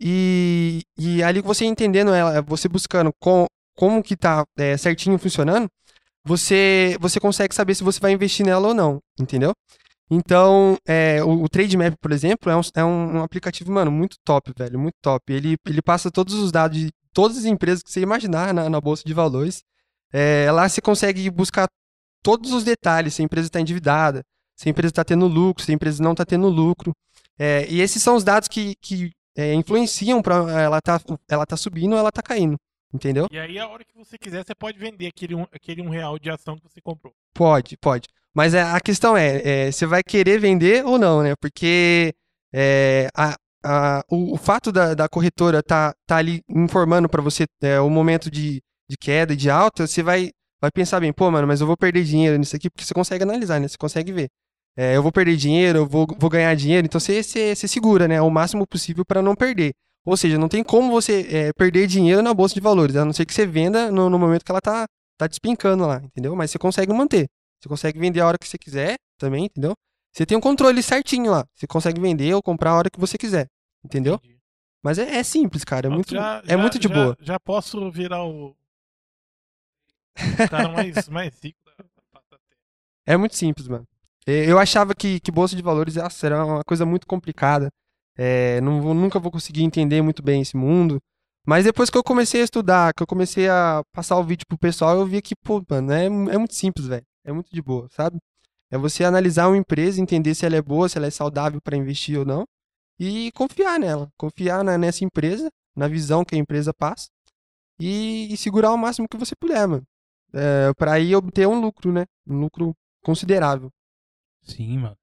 e, e ali você entendendo ela, você buscando com, como que tá é, certinho funcionando, você, você consegue saber se você vai investir nela ou não, entendeu? Então, é, o, o TradeMap, por exemplo, é um, é um, aplicativo, mano, muito top, velho, muito top. Ele, ele passa todos os dados de todas as empresas que você imaginar na, na Bolsa de Valores. É, lá você consegue buscar todos os detalhes, se a empresa está endividada, se a empresa está tendo lucro, se a empresa não está tendo lucro. É, e esses são os dados que, que é, influenciam para ela tá, ela tá subindo ou ela tá caindo. Entendeu? E aí, a hora que você quiser, você pode vender aquele um, aquele um real de ação que você comprou. Pode, pode. Mas é, a questão é, é, você vai querer vender ou não, né? Porque é, a, a, o, o, fato da, da corretora tá, tá ali informando para você é, o momento de, de queda e de alta, você vai, vai pensar bem, pô, mano, mas eu vou perder dinheiro nisso aqui, porque você consegue analisar, né? Você consegue ver. É, eu vou perder dinheiro, eu vou, vou ganhar dinheiro, então você, você, você segura, né? O máximo possível para não perder. Ou seja, não tem como você é, perder dinheiro na bolsa de valores, a não ser que você venda no, no, momento que ela tá, tá despencando lá, entendeu? Mas você consegue manter. Você consegue vender a hora que você quiser também, entendeu? Você tem um controle certinho lá. Você consegue vender ou comprar a hora que você quiser, entendeu? Entendi. Mas é, é, simples, cara. É muito, já, é já, muito de já, boa. Já posso virar o [LAUGHS] cara mais, mais rico É muito simples, mano. Eu achava que, que bolsa de valores era uma coisa muito complicada. É, não vou, nunca vou conseguir entender muito bem esse mundo. Mas depois que eu comecei a estudar, que eu comecei a passar o vídeo pro pessoal, eu vi que, pô, mano, é, é muito simples, velho. É muito de boa, sabe? É você analisar uma empresa, entender se ela é boa, se ela é saudável para investir ou não, e confiar nela. Confiar na, nessa empresa, na visão que a empresa passa, e, e segurar o máximo que você puder, mano. É, para aí obter um lucro, né? Um lucro considerável. Sim, mano.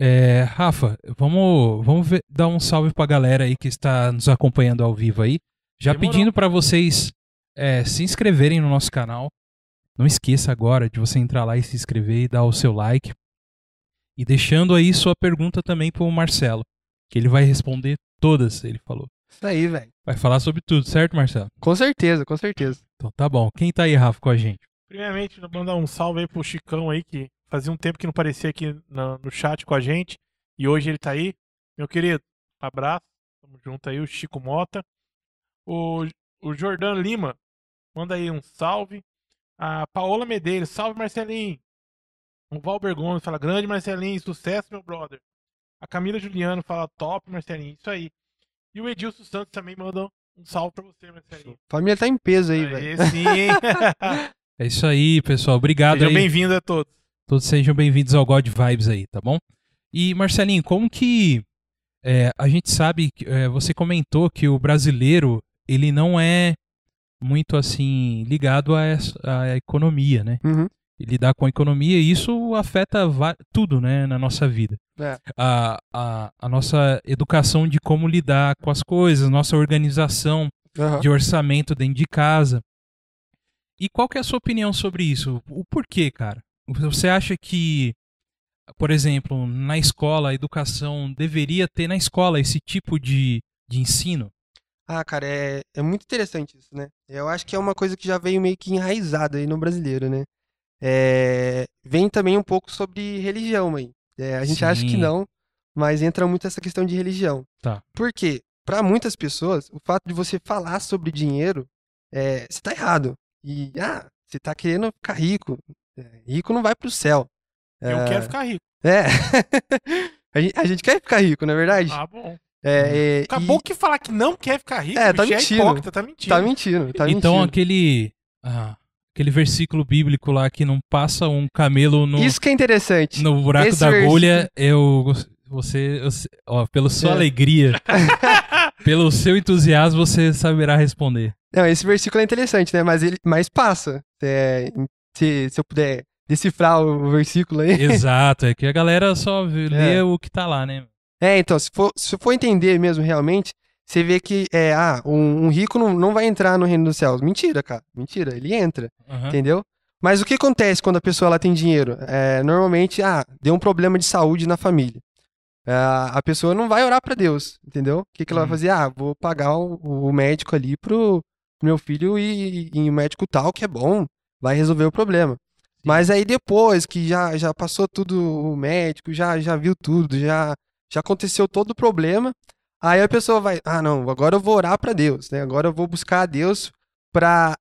É, Rafa, vamos, vamos ver, dar um salve pra galera aí que está nos acompanhando ao vivo aí. Já Demorou. pedindo para vocês é, se inscreverem no nosso canal. Não esqueça agora de você entrar lá e se inscrever e dar o seu like. E deixando aí sua pergunta também pro Marcelo, que ele vai responder todas, ele falou. Isso aí, velho. Vai falar sobre tudo, certo, Marcelo? Com certeza, com certeza. Então tá bom. Quem tá aí, Rafa, com a gente? Primeiramente, mandar um salve aí pro Chicão aí, que Fazia um tempo que não aparecia aqui no, no chat com a gente. E hoje ele tá aí. Meu querido, abraço. Tamo junto aí, o Chico Mota. O, o Jordan Lima, manda aí um salve. A Paola Medeiros, salve Marcelinho. O Valber Gomes fala, grande Marcelinho, sucesso, meu brother. A Camila Juliano fala, top, Marcelinho, isso aí. E o Edilson Santos também manda um salve pra você, Marcelinho. Família tá em peso aí, velho. Sim, hein? [LAUGHS] é isso aí, pessoal. Obrigado Sejam bem-vindos a todos. Todos sejam bem-vindos ao God Vibes aí, tá bom? E Marcelinho, como que é, a gente sabe, é, você comentou que o brasileiro ele não é muito assim ligado à, à economia, né? Uhum. Ele lidar com a economia e isso afeta tudo, né, na nossa vida. É. A, a, a nossa educação de como lidar com as coisas, nossa organização uhum. de orçamento dentro de casa. E qual que é a sua opinião sobre isso? O porquê, cara? Você acha que, por exemplo, na escola, a educação deveria ter na escola esse tipo de, de ensino? Ah, cara, é, é muito interessante isso, né? Eu acho que é uma coisa que já veio meio que enraizada aí no brasileiro, né? É, vem também um pouco sobre religião aí. É, a gente Sim. acha que não, mas entra muito essa questão de religião. Tá. Por quê? Para muitas pessoas, o fato de você falar sobre dinheiro, é, você tá errado. E, ah, você tá querendo ficar rico. É, rico não vai pro céu. Eu é... quero ficar rico. É. [LAUGHS] a, gente, a, gente, quer ficar rico, não é verdade? Ah, bom. É, é Acabou e... que falar que não quer ficar rico, é, tá mentindo. É hipócrita, tá mentindo. Tá mentindo, tá Então mentindo. aquele... Ah, aquele versículo bíblico lá que não passa um camelo no... Isso que é interessante. No buraco Esse da agulha, eu... Você, ó, pela sua é. alegria, [LAUGHS] pelo seu entusiasmo, você saberá responder. Não, esse versículo é interessante, né? Mas ele, mas passa. É, se, se eu puder decifrar o versículo aí. Exato, é que a galera só [LAUGHS] lê é. o que tá lá, né? É, então, se for, se for entender mesmo realmente, você vê que é, ah, um, um, rico não, não vai entrar no reino dos céus. Mentira, cara. Mentira, ele entra. Uhum. Entendeu? Mas o que acontece quando a pessoa ela tem dinheiro? É, normalmente, ah, deu um problema de saúde na família. É, a pessoa não vai orar para Deus, entendeu? O que, que ela uhum. vai fazer? Ah, vou pagar o, o médico ali pro meu filho e, e, e o médico tal, que é bom, vai resolver o problema. Mas aí depois que já, já passou tudo o médico, já, já viu tudo, já, já aconteceu todo o problema, aí a pessoa vai, ah não, agora eu vou orar para Deus, né? Agora eu vou buscar a Deus para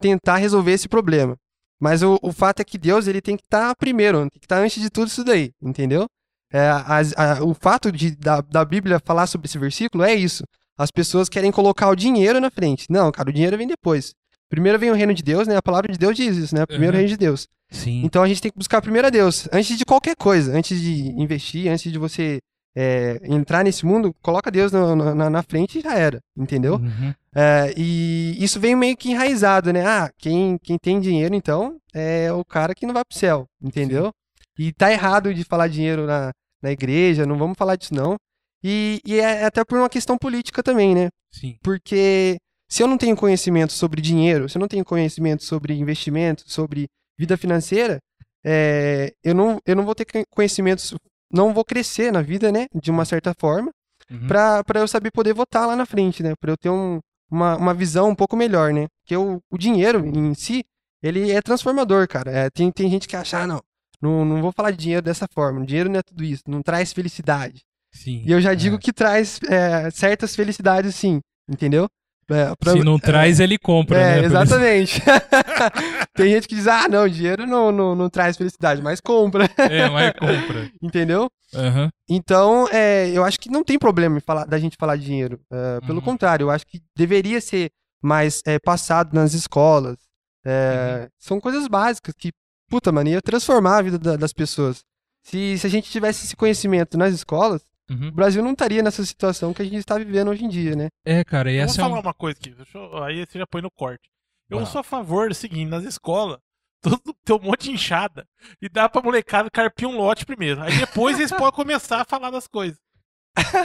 tentar resolver esse problema. Mas o, o fato é que Deus ele tem que estar tá primeiro, tem que estar tá antes de tudo isso daí, entendeu? É, a, a, o fato de, da, da Bíblia falar sobre esse versículo é isso. As pessoas querem colocar o dinheiro na frente. Não, cara, o dinheiro vem depois. Primeiro vem o reino de Deus, né? A palavra de Deus diz isso, né? Primeiro uhum. reino de Deus. Sim. Então a gente tem que buscar primeiro a Deus, antes de qualquer coisa, antes de investir, antes de você é, entrar nesse mundo, coloca Deus no- no- na, na frente e já era, entendeu? Uhum. É, e isso vem meio que enraizado, né? Ah, quem, quem tem dinheiro, então, é o cara que não vai pro céu, entendeu? E tá errado de falar dinheiro na, na igreja, não vamos falar disso não. E, e é até por uma questão política também, né? Sim. Porque se eu não tenho conhecimento sobre dinheiro, se eu não tenho conhecimento sobre investimento, sobre vida financeira, é, eu, não, eu não vou ter conhecimentos, não vou crescer na vida, né? De uma certa forma, Uhum. para eu saber poder votar lá na frente, né? Pra eu ter um, uma, uma visão um pouco melhor, né? Porque o, o dinheiro em si, ele é transformador, cara. É, tem, tem gente que acha, ah, não, não, não vou falar de dinheiro dessa forma. Dinheiro não é tudo isso, não traz felicidade. Sim. E eu já digo É. que traz é, certas felicidades, sim, entendeu? É, pra- Se não traz, ele compra, é, né? Exatamente. [LAUGHS] Tem gente que diz, ah, não, dinheiro não, não, não traz felicidade, mas compra, É, mas compra. [LAUGHS] entendeu? Aham. Então, é, eu acho que não tem problema em falar, da gente falar de dinheiro. É, Pelo Uhum. contrário, eu acho que deveria ser mais é, passado nas escolas. É, Uhum. São coisas básicas que, puta, mano, ia transformar a vida da- das pessoas. Se, se a gente tivesse esse conhecimento nas escolas, Uhum. o Brasil não estaria nessa situação que a gente está vivendo hoje em dia, né? É, cara, e Eu vou essa é um... falar uma coisa aqui, deixa eu- aí você já põe no corte. Eu Uau. sou a favor do seguinte, nas escolas, [LAUGHS] todo tem um monte de inchada e dá pra molecada carpir um lote primeiro. Aí depois eles [LAUGHS] podem começar a falar das coisas.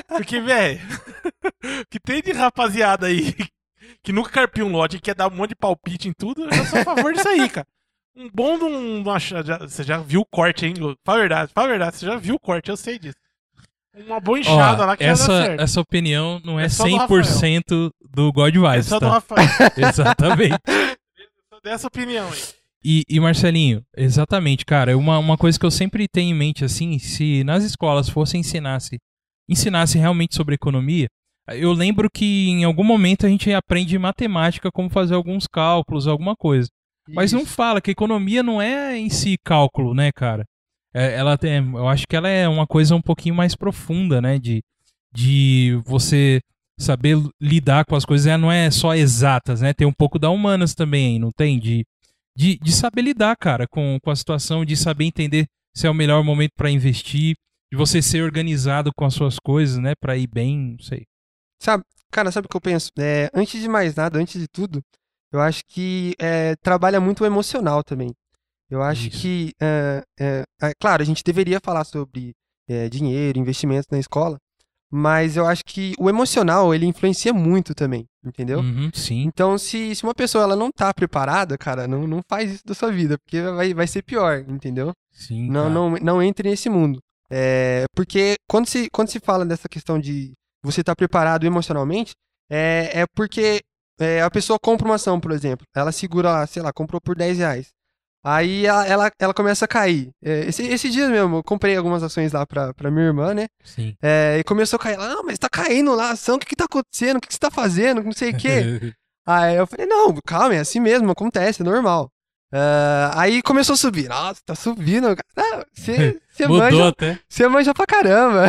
Porque, velho, [LAUGHS] que tem de rapaziada aí que nunca carpiu um lote e quer dar um monte de palpite em tudo, eu sou a favor disso aí, cara. Um bom de um. você já viu o corte, hein? Fala a verdade, fala a verdade, você já viu o corte, eu sei disso. Uma boa enxada Ó, lá que essa, certo. essa opinião não é, É só do 100% do God É Vibes, só do tá? Rafael. [LAUGHS] Exatamente. Sou dessa opinião aí. E, e, Marcelinho, exatamente, cara, uma, uma coisa que eu sempre tenho em mente, assim, se nas escolas fosse ensinasse, ensinasse realmente sobre economia, eu lembro que em algum momento a gente aprende matemática, como fazer alguns cálculos, alguma coisa. Mas não fala que economia não é em si cálculo, né, cara? É, ela tem, eu acho que ela é uma coisa um pouquinho mais profunda, né? De, de você saber lidar com as coisas, ela não é só exatas, né? Tem um pouco da humanas também, não tem? De, de, de saber lidar, cara, com, com a situação, de saber entender se é o melhor momento para investir, de você ser organizado com as suas coisas, né? Para ir bem, não sei. Sabe, cara, sabe o que eu penso? É, antes de mais nada, antes de tudo, eu acho que é, trabalha muito o emocional também. Eu acho Isso. que, é, é, é, claro, a gente deveria falar sobre é, dinheiro, investimentos na escola, mas eu acho que o emocional, ele influencia muito também, entendeu? Uhum, sim. Então, se, se uma pessoa ela não tá preparada, cara, não, não faz isso da sua vida, porque vai, vai ser pior, entendeu? Sim. Não, cara. não, não entre nesse mundo. É, porque quando se, quando se fala dessa questão de você estar preparado emocionalmente, é, é porque é, a pessoa compra uma ação, por exemplo. Ela segura sei lá, comprou por 10 reais. Aí ela, ela, ela começa a cair. É, esse, esse dia mesmo, eu comprei algumas ações lá pra, pra minha irmã, né? Sim. É, e começou a cair. Ela, não, mas tá caindo lá a ação, o que que tá acontecendo? O que que você tá fazendo? Não sei o quê. [LAUGHS] Aí eu falei, não, calma, é assim mesmo, acontece, é normal. Ah, aí começou a subir. Nossa, tá subindo. Ah, Você você [LAUGHS] Mudou manja, até. você manja pra caramba.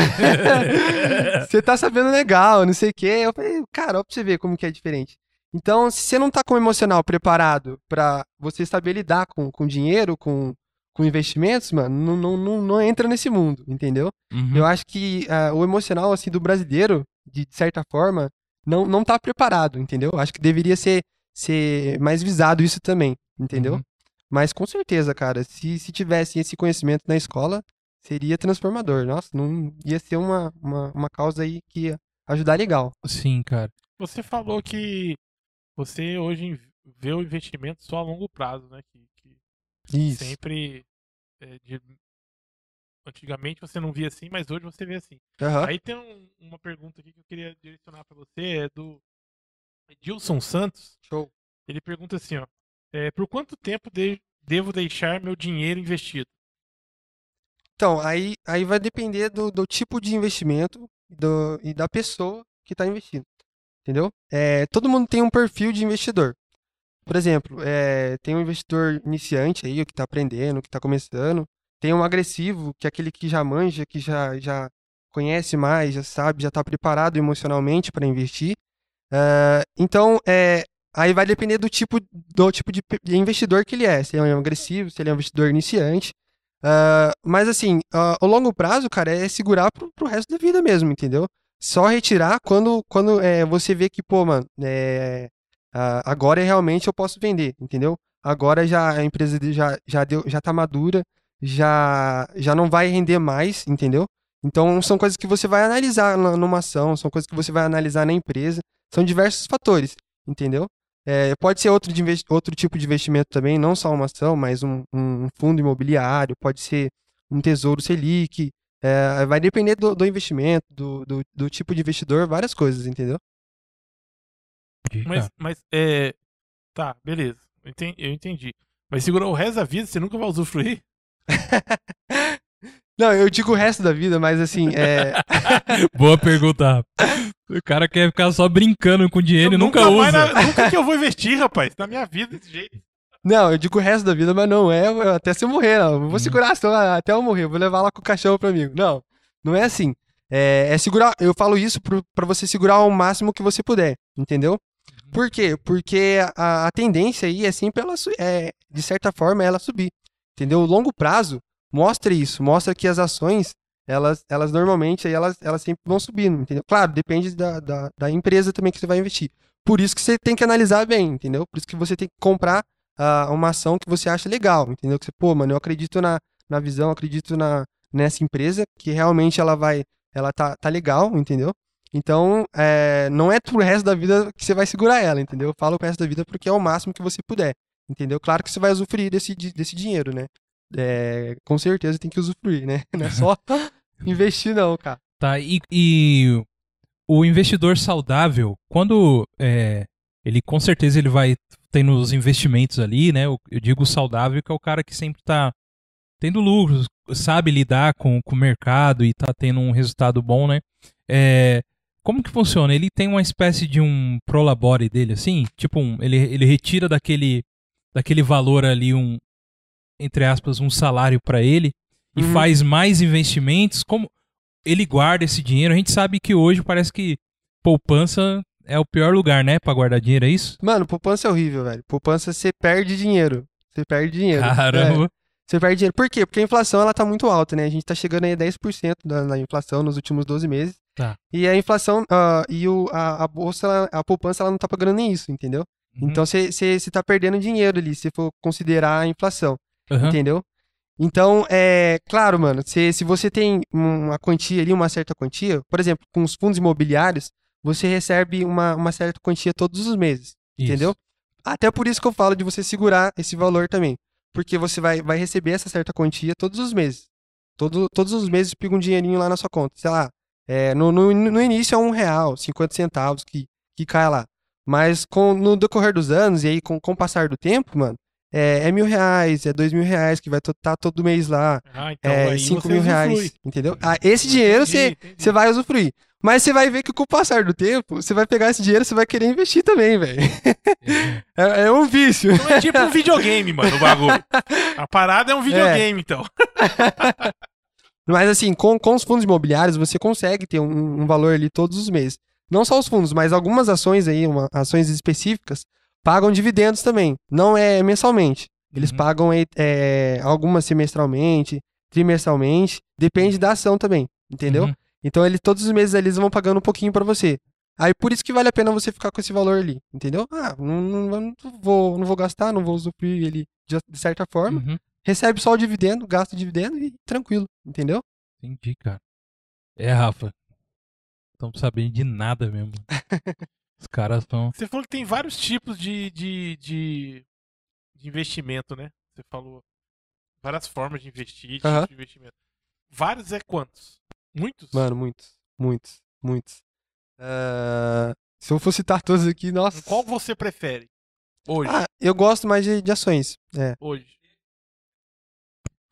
[LAUGHS] Você tá sabendo legal, não sei o quê. Eu falei, cara, ó pra você ver como que é diferente. Então, se você não tá com o emocional preparado pra você saber lidar com, com dinheiro, com, com investimentos, mano, não, não, não, não entra nesse mundo, entendeu? Uhum. Eu acho que ah, o emocional, assim, do brasileiro, de certa forma, não, não tá preparado, entendeu? Acho que deveria ser, ser mais visado isso também, entendeu? Uhum. Mas com certeza, cara, se, se tivesse esse conhecimento na escola, seria transformador. Nossa, não ia ser uma, uma, uma causa aí que ia ajudar legal. Sim, cara. Você falou que você hoje vê o investimento só a longo prazo, né? Que, que Isso. sempre. é, de- Antigamente você não via assim, mas hoje você vê assim. Aham. Aí tem um- uma pergunta aqui que eu queria direcionar pra você, é do Edilson Santos. Show. Ele pergunta assim, ó. é, por quanto tempo de- devo deixar meu dinheiro investido? Então, aí, aí vai depender do, do tipo de investimento do, e da pessoa que está investindo. Entendeu? É, todo mundo tem um perfil de investidor. Por exemplo, é, tem um investidor iniciante aí, que está aprendendo, que está começando. Tem um agressivo, que é aquele que já manja, que já, já conhece mais, já sabe, já está preparado emocionalmente para investir. É, então, é, aí vai depender do tipo, do tipo de, investidor que ele é. Se ele é um agressivo, se ele é um investidor iniciante. Ah, mas assim, ah, o longo prazo, cara, é segurar pro, pro resto da vida mesmo, entendeu? Só retirar quando, quando é, você vê que, pô, mano, é, agora realmente eu posso vender, entendeu? Agora já a empresa já, já, deu, já tá madura, já, já não vai render mais, entendeu? Então são coisas que você vai analisar na- numa ação, são coisas que você vai analisar na empresa, são diversos fatores, entendeu? É, pode ser outro, outro tipo de investimento também, não só uma ação, mas um, um fundo imobiliário, pode ser um tesouro Selic, é, vai depender do, do investimento, do, do, do tipo de investidor, várias coisas, entendeu? Mas, cara. mas é. Tá, beleza. Eu entendi, eu entendi. Mas segurar o resto da vida, você nunca vai usufruir? [LAUGHS] Não, eu digo o resto da vida, mas assim, é, [LAUGHS] Boa pergunta. O cara quer ficar só brincando com dinheiro Eu e nunca, mais usa. na- nunca que eu vou investir, rapaz. Na minha vida, desse jeito. Não, eu digo o resto da vida, mas não é até se eu morrer, não. Eu vou Uhum. segurar a ação até eu morrer, eu vou levar lá com o caixão pro amigo. Não, não é assim. É, é segurar, eu falo isso pra você segurar ao máximo que você puder, entendeu? Por quê? Porque a, a tendência aí é sempre ela, é, de certa forma, ela subir, entendeu? O longo prazo mostra isso, mostra que as ações, elas, elas normalmente aí elas, elas sempre vão subindo, entendeu? Claro, depende da, da, da empresa também que você vai investir. Por isso que você tem que analisar bem, entendeu? Por isso que você tem que comprar ah, uma ação que você acha legal, entendeu? Que você, pô, mano, eu acredito na, na visão, acredito na, nessa empresa, que realmente ela vai, ela tá, tá legal, entendeu? Então, é, não é pro resto da vida que você vai segurar ela, entendeu? Eu falo pro resto da vida porque é o máximo que você puder, entendeu? Claro que você vai usufruir desse, desse dinheiro, né? É, com certeza tem que usufruir, né? [LAUGHS] Não é só [LAUGHS] investir não, cara. Tá, e, e o investidor saudável, quando é, ele com certeza ele vai tendo os investimentos ali, né? Eu, eu digo saudável que é o cara que sempre tá tendo lucros, sabe lidar com, com o mercado e tá tendo um resultado bom, né? É, como que funciona? Ele tem uma espécie de um prolabore dele, assim? Tipo, um, ele, ele retira daquele, daquele valor ali um, entre aspas, um salário para ele e Uhum. faz mais investimentos. Como ele guarda esse dinheiro? A gente sabe que hoje parece que poupança é o pior lugar, né, Pra guardar dinheiro, é isso? Mano, poupança é horrível, velho. Poupança você perde dinheiro. Você perde dinheiro. É. Caramba. Você perde dinheiro. Por quê? Porque a inflação ela tá muito alta, né? A gente tá chegando aí a 10% da, da inflação nos últimos 12 meses. Tá. E a inflação, ah, e o, a, a bolsa, ela- a poupança, ela não tá pagando nem isso, entendeu? Uhum. Então você tá perdendo dinheiro ali, se for considerar a inflação, Aham. entendeu? Então, é claro, mano, se, se você tem uma quantia ali, uma certa quantia, por exemplo, com os fundos imobiliários, você recebe uma, uma certa quantia todos os meses. Isso. Entendeu? Até por isso que eu falo de você segurar esse valor também. Porque você vai, vai receber essa certa quantia todos os meses. Todo, todos os meses pica um dinheirinho lá na sua conta. Sei lá, é, no, no, no início é um real, 50 centavos que, que cai lá. Mas com, no decorrer dos anos, e aí com, com o passar do tempo, mano, é, é mil reais, é dois mil reais que vai estar todo mês lá. Ah, então é cinco mil usufrui. reais. Entendeu? Ah, esse dinheiro você, vai usufruir. Mas você vai ver que com o passar do tempo, você vai pegar esse dinheiro e você vai querer investir também, velho. [LAUGHS] É, é um vício. Então é tipo um videogame, mano, o bagulho. A parada é um videogame, então. [LAUGHS] Mas assim, com, com os fundos imobiliários, você consegue ter um, um valor ali todos os meses. Não só os fundos, mas algumas ações aí, uma- ações específicas, pagam dividendos também. Não é mensalmente. Eles Uhum. pagam é, é, algumas semestralmente, trimestralmente. Depende da ação também, entendeu? Uhum. Então, ele, todos os meses ali eles vão pagando um pouquinho pra você. Aí por isso que vale a pena você ficar com esse valor ali, entendeu? Ah, não, não- não vou, não vou gastar, não vou usufruir ele de, de certa forma. Uhum. Recebe só o dividendo, gasta o dividendo e tranquilo, entendeu? Entendi, cara. É, Rafa. Estão sabendo de nada mesmo. [LAUGHS] Os caras são. Você falou que tem vários tipos de, de, de, de investimento, né? Você falou várias formas de investir, de investimento. Vários é quantos? Muitos? Mano, muitos, muitos, muitos. Ah, se eu for citar todos aqui, nossa. Qual você prefere? Hoje. Ah, eu gosto mais de, de ações. É. Hoje.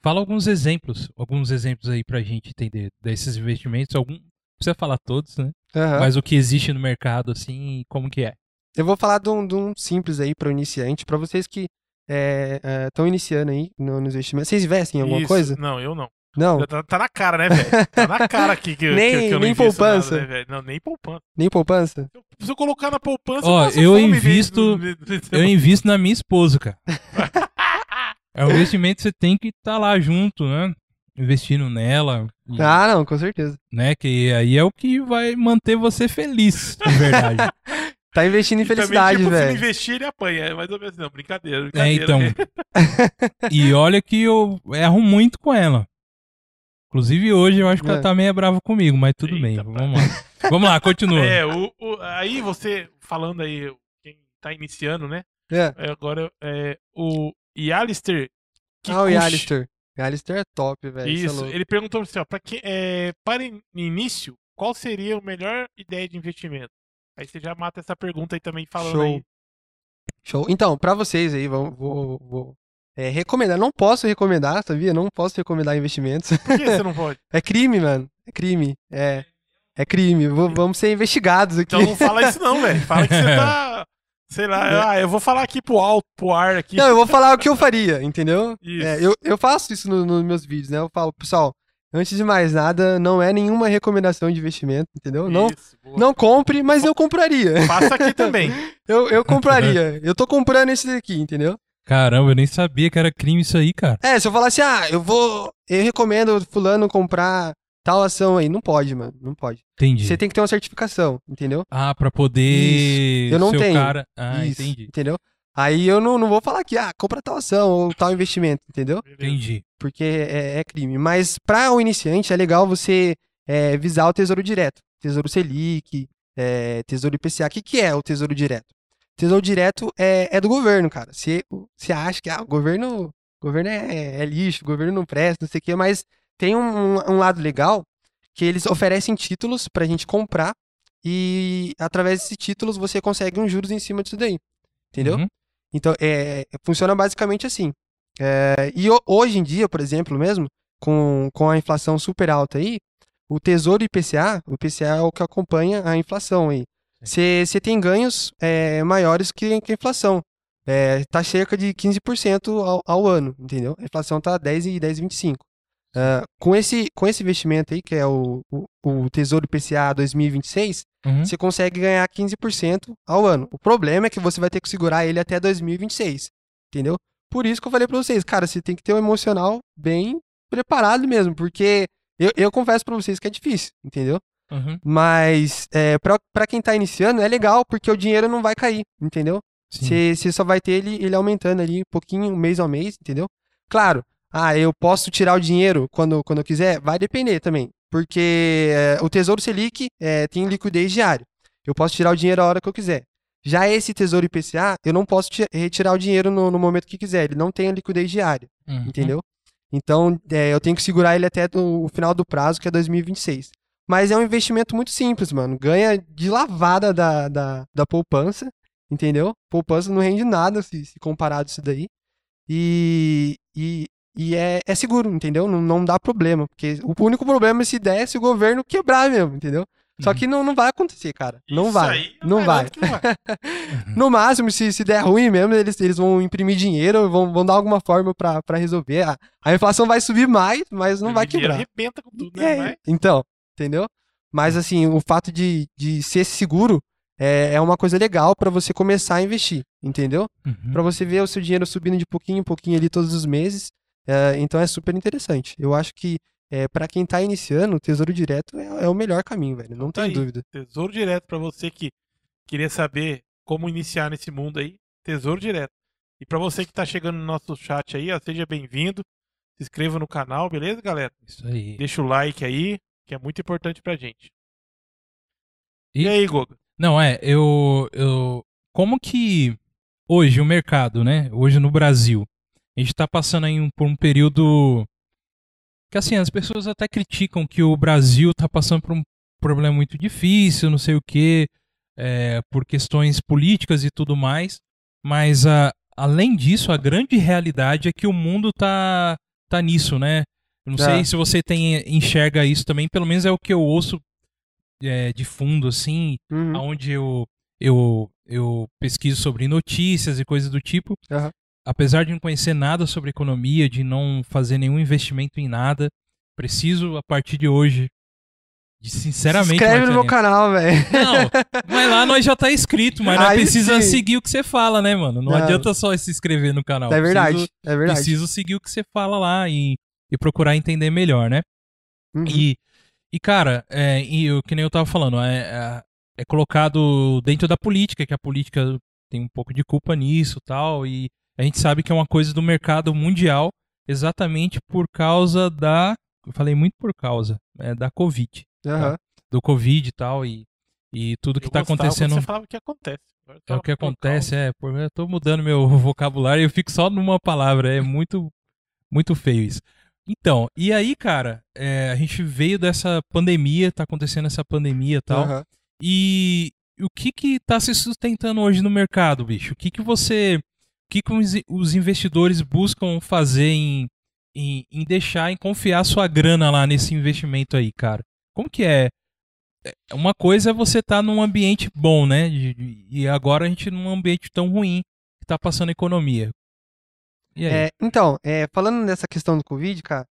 Fala alguns exemplos, alguns exemplos aí pra gente entender desses investimentos. Algum, precisa falar todos, né? Aham. Mas o que existe no mercado, assim, e como que é. Eu vou falar de um, de um simples aí para o iniciante, para vocês que estão iniciando aí no, no investimento. Vocês investem em alguma Isso. coisa? Não, eu não. Não, Tá, tá na cara, né, velho? Tá na cara aqui que, eu- Nem- que, eu- que eu não nem invisto poupança. nada, né? Não, nem poupança. nem poupança. Se eu colocar na poupança, Ó, eu fome invisto- de- de- de- Eu invisto na minha esposa, cara. [LAUGHS] É um investimento que você tem que estar lá junto, né? Investindo nela, e, Ah, não, com certeza. né? Que aí é o que vai manter você feliz, de verdade. [LAUGHS] Tá investindo em felicidade, tipo, Se velho. não investir, ele apanha. É mais ou menos, não. Brincadeira, É, brincadeira. então. E olha que eu erro muito com ela. Inclusive hoje eu acho que É. ela tá meio brava comigo, mas tudo bem. Eita, Vamos lá. Vamos lá, continua. É, o, o- aí você, falando aí, quem tá iniciando, né? É. É, Agora, é, o Yalister Ah, o. Yalister. Yalister é top, velho. isso é ele perguntou assim, ó, pra que, é, para in- início, qual seria a melhor ideia de investimento? Aí você já mata essa pergunta aí também falando Show. aí. Show. Então, pra vocês aí, vou, vou, vou, é, recomendar. Não posso recomendar, sabia? Não posso recomendar investimentos. Por que você não [LAUGHS] pode? É crime, mano. É crime. É, é crime. Vou- vamos ser investigados aqui. Então não fala isso não, velho. Fala que você [LAUGHS] tá, sei lá, ah, eu vou falar aqui pro alto, pro ar aqui. Não, eu vou falar o que eu faria, entendeu? Isso. É, eu, eu faço isso no- nos meus vídeos, né? Eu falo, pessoal, antes de mais nada, não é nenhuma recomendação de investimento, entendeu? Não, Isso, boa. não compre, mas eu compraria. Faça aqui também. [LAUGHS] Eu, eu compraria. Eu tô comprando esse daqui, entendeu? Caramba, eu nem sabia que era crime isso aí, cara. É, se eu falar assim, ah, eu vou. Eu recomendo fulano comprar tal ação aí. Não pode, mano. Não pode. Entendi. Você tem que ter uma certificação, entendeu? Ah, pra poder. Isso. Eu não ser o tenho. cara. Ah, Isso, entendi. Entendeu? Aí eu não, não vou falar que, ah, compra tal ação ou tal investimento, entendeu? Entendi. Porque é, é crime. Mas para o iniciante é legal você é, visar o Tesouro Direto. Tesouro Selic, é, Tesouro IPCA. O que, que é o Tesouro Direto? Tesouro Direto é, é do governo, cara. Você você acha que ah, o governo, o governo é, é lixo, o governo não presta, não sei o quê, mas tem um, um lado legal que eles oferecem títulos pra gente comprar e através desses títulos você consegue uns juros em cima disso daí. Entendeu? Uhum. Então, é, funciona basicamente assim. É, e ho- hoje em dia, por exemplo, mesmo, com, com a inflação super alta aí, o Tesouro IPCA, o IPCA é o que acompanha a inflação aí. Você tem ganhos é, maiores que, que a inflação. É, tá cerca de 15% ao, ao ano, entendeu? A inflação tá 10 e 10,25. Ah, com, esse, com esse investimento aí, que é o, o, o Tesouro IPCA 2026, Uhum. você consegue ganhar 15% ao ano. O problema é que você vai ter que segurar ele até 2026, entendeu? Por isso que eu falei pra vocês, cara, você tem que ter um emocional bem preparado mesmo, porque eu, eu confesso pra vocês que é difícil, entendeu? Uhum. Mas é, pra, pra quem tá iniciando é legal, porque o dinheiro não vai cair, entendeu? Você você só vai ter ele, ele aumentando ali um pouquinho, mês ao mês, entendeu? Claro, ah, eu posso tirar o dinheiro quando, quando eu quiser? Vai depender também. Porque é, o Tesouro Selic é, tem liquidez diária. Eu posso tirar o dinheiro a hora que eu quiser. Já esse Tesouro IPCA, eu não posso ti- retirar o dinheiro no, no momento que quiser. Ele não tem a liquidez diária, Uhum. entendeu? Então, é, eu tenho que segurar ele até o final do prazo, que é 2026. Mas é um investimento muito simples, mano. Ganha de lavada da, da, da poupança, entendeu? Poupança não rende nada se, se comparado isso daí. E, e, e é, é seguro, entendeu? Não, não dá problema. Porque o único problema é se der é se o governo quebrar mesmo, entendeu? Só Uhum. que não, não vai acontecer, cara. Não Isso vai. aí, eu não vai. não vai. [LAUGHS] No máximo, se, se der ruim mesmo, eles, eles vão imprimir dinheiro, vão, vão dar alguma forma pra, pra resolver. A, a inflação vai subir mais, mas não vai O dinheiro quebrar. arrebenta com tudo, né? É, Mas- então, entendeu? Mas assim, o fato de, de ser seguro é, é uma coisa legal pra você começar a investir, entendeu? Uhum. Pra você ver o seu dinheiro subindo de pouquinho em pouquinho ali todos os meses. É, então é super interessante. Eu acho que é, para quem tá iniciando, o Tesouro Direto é, é o melhor caminho, velho. Não Tá tem aí. dúvida. Tesouro Direto pra você que queria saber como iniciar nesse mundo aí, Tesouro Direto. E pra você que tá chegando no nosso chat aí, ó, seja bem-vindo. Se inscreva no canal, beleza, galera? Isso aí. Deixa o like aí, que é muito importante pra gente. E, E- aí, Goga? Não, é, eu, eu. Como que hoje o mercado, né? Hoje no Brasil, a gente tá passando aí um- por um período. Que assim, as pessoas até criticam que o Brasil tá passando por um problema muito difícil, não sei o quê, é, por questões políticas e tudo mais. Mas a, além disso, a grande realidade é que o mundo tá, tá nisso, né? Eu não Tá. sei se você tem, enxerga isso também, pelo menos é o que eu ouço é, de fundo, assim, Uhum. onde eu, eu, eu pesquiso sobre notícias e coisas do tipo. Aham. Apesar de não conhecer nada sobre economia, de não fazer nenhum investimento em nada, preciso a partir de hoje, de sinceramente. Se inscreve no meu canal, velho. Não, [LAUGHS] mas lá nós já tá inscrito, mas nós precisa sim. seguir o que você fala, né, mano? Não, Não. adianta só se inscrever no canal. É verdade, Preciso, é verdade. preciso seguir o que você fala lá e, e procurar entender melhor, né? Uhum. E, e cara, é, e o que nem eu tava falando, é, é, é colocado dentro da política, que a política tem um pouco de culpa nisso tal, e a gente sabe que é uma coisa do mercado mundial exatamente por causa da. Eu falei muito por causa, é, da Covid. Aham. Do Covid e tal, e, e tudo que tá quando acontecendo. Você falava o que acontece. É o que por acontece, é, por, eu tô mudando meu [LAUGHS] vocabulário e eu fico só numa palavra, é muito, muito feio isso. Então, e aí, cara, é, a gente veio dessa pandemia, tá acontecendo essa pandemia e tal, aham. e o que que tá se sustentando hoje no mercado, bicho? O que que você, que que os, investidores buscam fazer em, em, em deixar, em confiar sua grana lá nesse investimento aí, cara? Como que é? É, Uma coisa é você estar num ambiente bom, né? E agora a gente num ambiente tão ruim que tá passando economia. E aí? É, então, é, falando nessa questão do Covid, cara,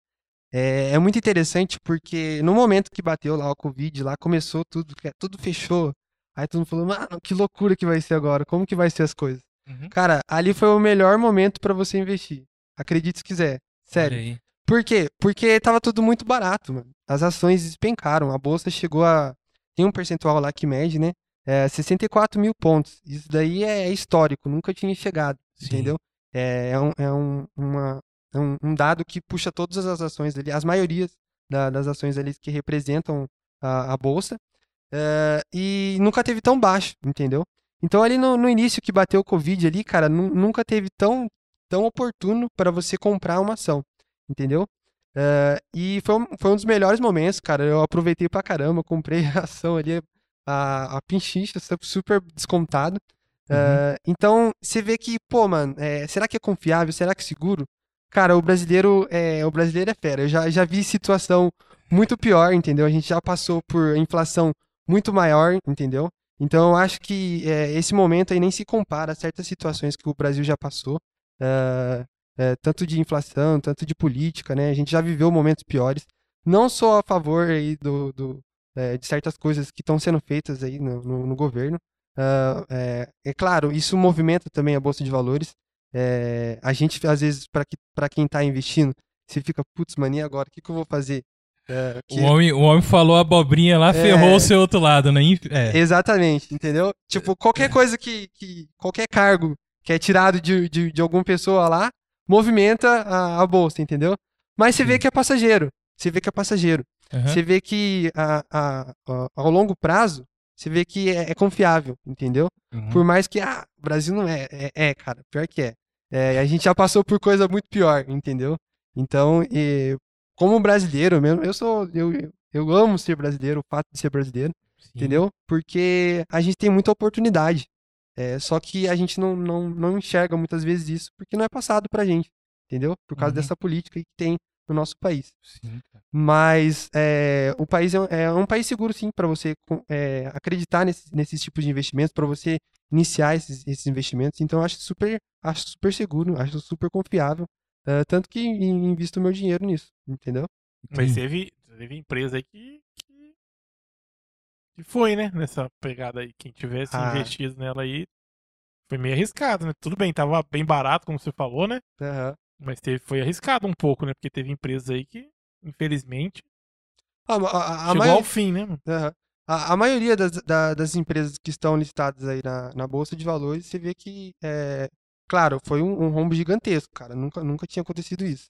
é, é muito interessante porque no momento que bateu lá o Covid, lá começou tudo, tudo fechou. Aí todo mundo falou, mano, que loucura que vai ser agora, como que vai ser as coisas? Uhum. Cara, ali foi o melhor momento pra você investir. Acredite se quiser. Sério. Por quê? Porque tava tudo muito barato, mano. As ações despencaram. A bolsa chegou a. Tem um percentual lá que mede, né? É 64 mil pontos. Isso daí é histórico, nunca tinha chegado, Sim. entendeu? É, é um, é um, uma- é um, um dado que puxa todas as ações ali, as maiorias da- das ações ali que representam a, a bolsa. É, e nunca teve tão baixo, entendeu? Então ali no, no início que bateu o Covid ali, cara, nu- nunca teve tão, tão oportuno para você comprar uma ação, entendeu? É, e foi um, foi um dos melhores momentos, cara. Eu aproveitei pra caramba, comprei [LAUGHS] a ação ali, a, a Pinchicha, super descontado. É, então, você vê que, pô, mano, é, será que é confiável? Será que é seguro? Cara, o brasileiro é, o brasileiro é fera. Eu já, já vi situação muito pior, entendeu? A gente já passou por inflação muito maior, entendeu? Então, eu acho que é, esse momento aí nem se compara a certas situações que o Brasil já passou. é, é, tanto de inflação, tanto de política, né? A gente já viveu momentos piores. Não sou a favor aí do, do, é, de certas coisas que estão sendo feitas aí no, no, no governo. Ah, é, claro, isso movimenta também a Bolsa de Valores. É, a gente, às vezes, para que, quem está investindo, você fica, putz, mania, agora? O que, que eu vou fazer? É, que- O, homem, o homem falou abobrinha lá, É. ferrou o seu outro lado, né? É. Exatamente, entendeu? Tipo, qualquer coisa que, que qualquer cargo que é tirado de, de, de alguma pessoa lá, movimenta a, a bolsa, entendeu? Mas você vê que é passageiro. Você vê que é passageiro. Aham. Você vê que a, a, a- ao longo prazo, você vê que é, é confiável, entendeu? Uhum. Por mais que, ah, o Brasil não é. É, é, cara, pior que é. É, A gente já passou por coisa muito pior, entendeu? Então, e, como brasileiro mesmo, eu sou. Eu, eu- amo ser brasileiro, o fato de ser brasileiro Sim. entendeu? Porque a gente tem muita oportunidade. É, só que a gente não, não, não enxerga muitas vezes isso porque não é passado pra gente, entendeu? Por causa Uhum. dessa política que tem no nosso país. Sim. Mas é, o país é, um- é um país seguro, sim, para você é, acreditar nesses, nesses tipos de investimentos, para você iniciar esses, esses investimentos. Então, eu acho super, acho super seguro, acho super confiável. É, tanto que in- invisto meu dinheiro nisso, entendeu? Mas Sim. teve, teve empresa aí que, que, que foi, né? Nessa pegada aí. Quem tivesse Ah. investido nela aí foi meio arriscado, né? Tudo bem, tava bem barato, como você falou, né? Aham. Mas teve, foi arriscado um pouco, né? Porque teve empresas aí que, infelizmente, Ah, a, a, a chegou maioria- ao fim, né? mano? Aham. A, a maioria das, da- das empresas que estão listadas aí na, na Bolsa de Valores, você vê que, é, claro, foi um, um rombo gigantesco, cara. Nunca, nunca tinha acontecido isso.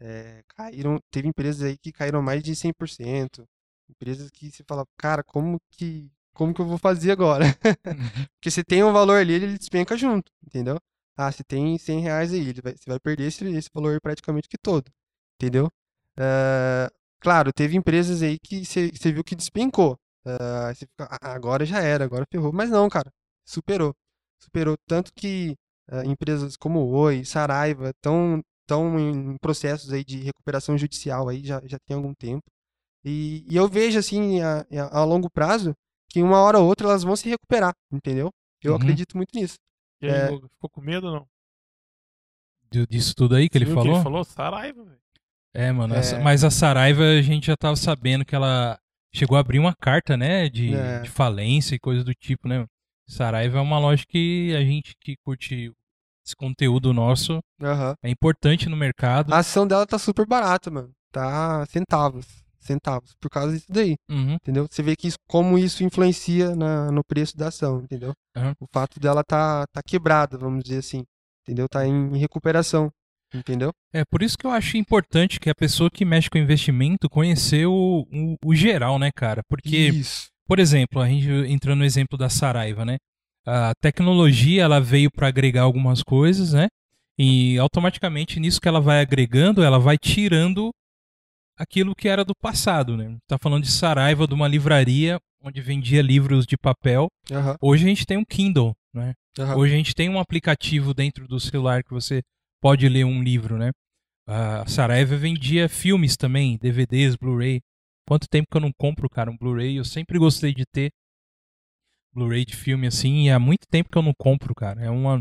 É, caíram, teve empresas aí que caíram mais de 100%. Empresas que você fala, cara, como que, como que eu vou fazer agora? [LAUGHS] Porque você tem um valor ali, ele despenca junto, entendeu? Ah, você tem 100 reais aí, ele vai- você vai perder esse, esse valor praticamente que todo, entendeu? Ah, claro, teve empresas aí que você viu que despencou. Você fica, "Ah, agora já era, agora ferrou. Mas não, cara, superou. Superou. Tanto que empresas como Oi, Saraiva estão estão em processos aí de recuperação judicial aí já, já tem algum tempo. E, e eu vejo assim, a, a, longo prazo, que uma hora ou outra elas vão se recuperar, entendeu? Eu Uhum. acredito muito nisso. E aí, É. Ficou com medo ou não? D- Disso tudo aí que ele o falou? ele falou? Saraiva, velho. É, mano. É. essa- Mas a Saraiva a gente já tava sabendo que ela chegou a abrir uma carta, né? De, É. de falência e coisa do tipo, né? Saraiva é uma loja que a gente que curte esse conteúdo nosso Aham. é importante no mercado. A ação dela tá super barata, mano. Tá centavos. Centavos. Por causa disso daí. Uhum. Entendeu? Você vê que isso, como isso influencia na- no preço da ação, entendeu? Aham. O fato dela tá, tá quebrada, vamos dizer assim. Entendeu? Tá em recuperação. Entendeu? É por isso que eu acho importante que a pessoa que mexe com investimento conhecer o, o, o geral, né, cara? Porque Isso. Por exemplo, a gente entrando no exemplo da Saraiva, né? A tecnologia ela veio para agregar algumas coisas, né? E automaticamente nisso que ela vai agregando, ela vai tirando aquilo que era do passado, né? Tá falando de Saraiva, de uma livraria onde vendia livros de papel. Aham. Hoje a gente tem um Kindle, né? aham. Hoje a gente tem um aplicativo dentro do celular que você pode ler um livro, né? A Saraiva vendia filmes também, DVDs, Blu-ray. Quanto tempo que eu não compro, cara, um Blu-ray? Eu sempre gostei de ter Blu-ray de filme assim, e há muito tempo que eu não compro, cara. É uma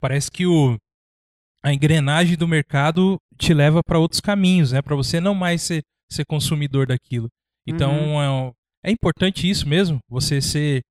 parece que o a engrenagem do mercado te leva para outros caminhos, né? Para você não mais ser, ser consumidor daquilo. Então é, é importante isso mesmo, você ser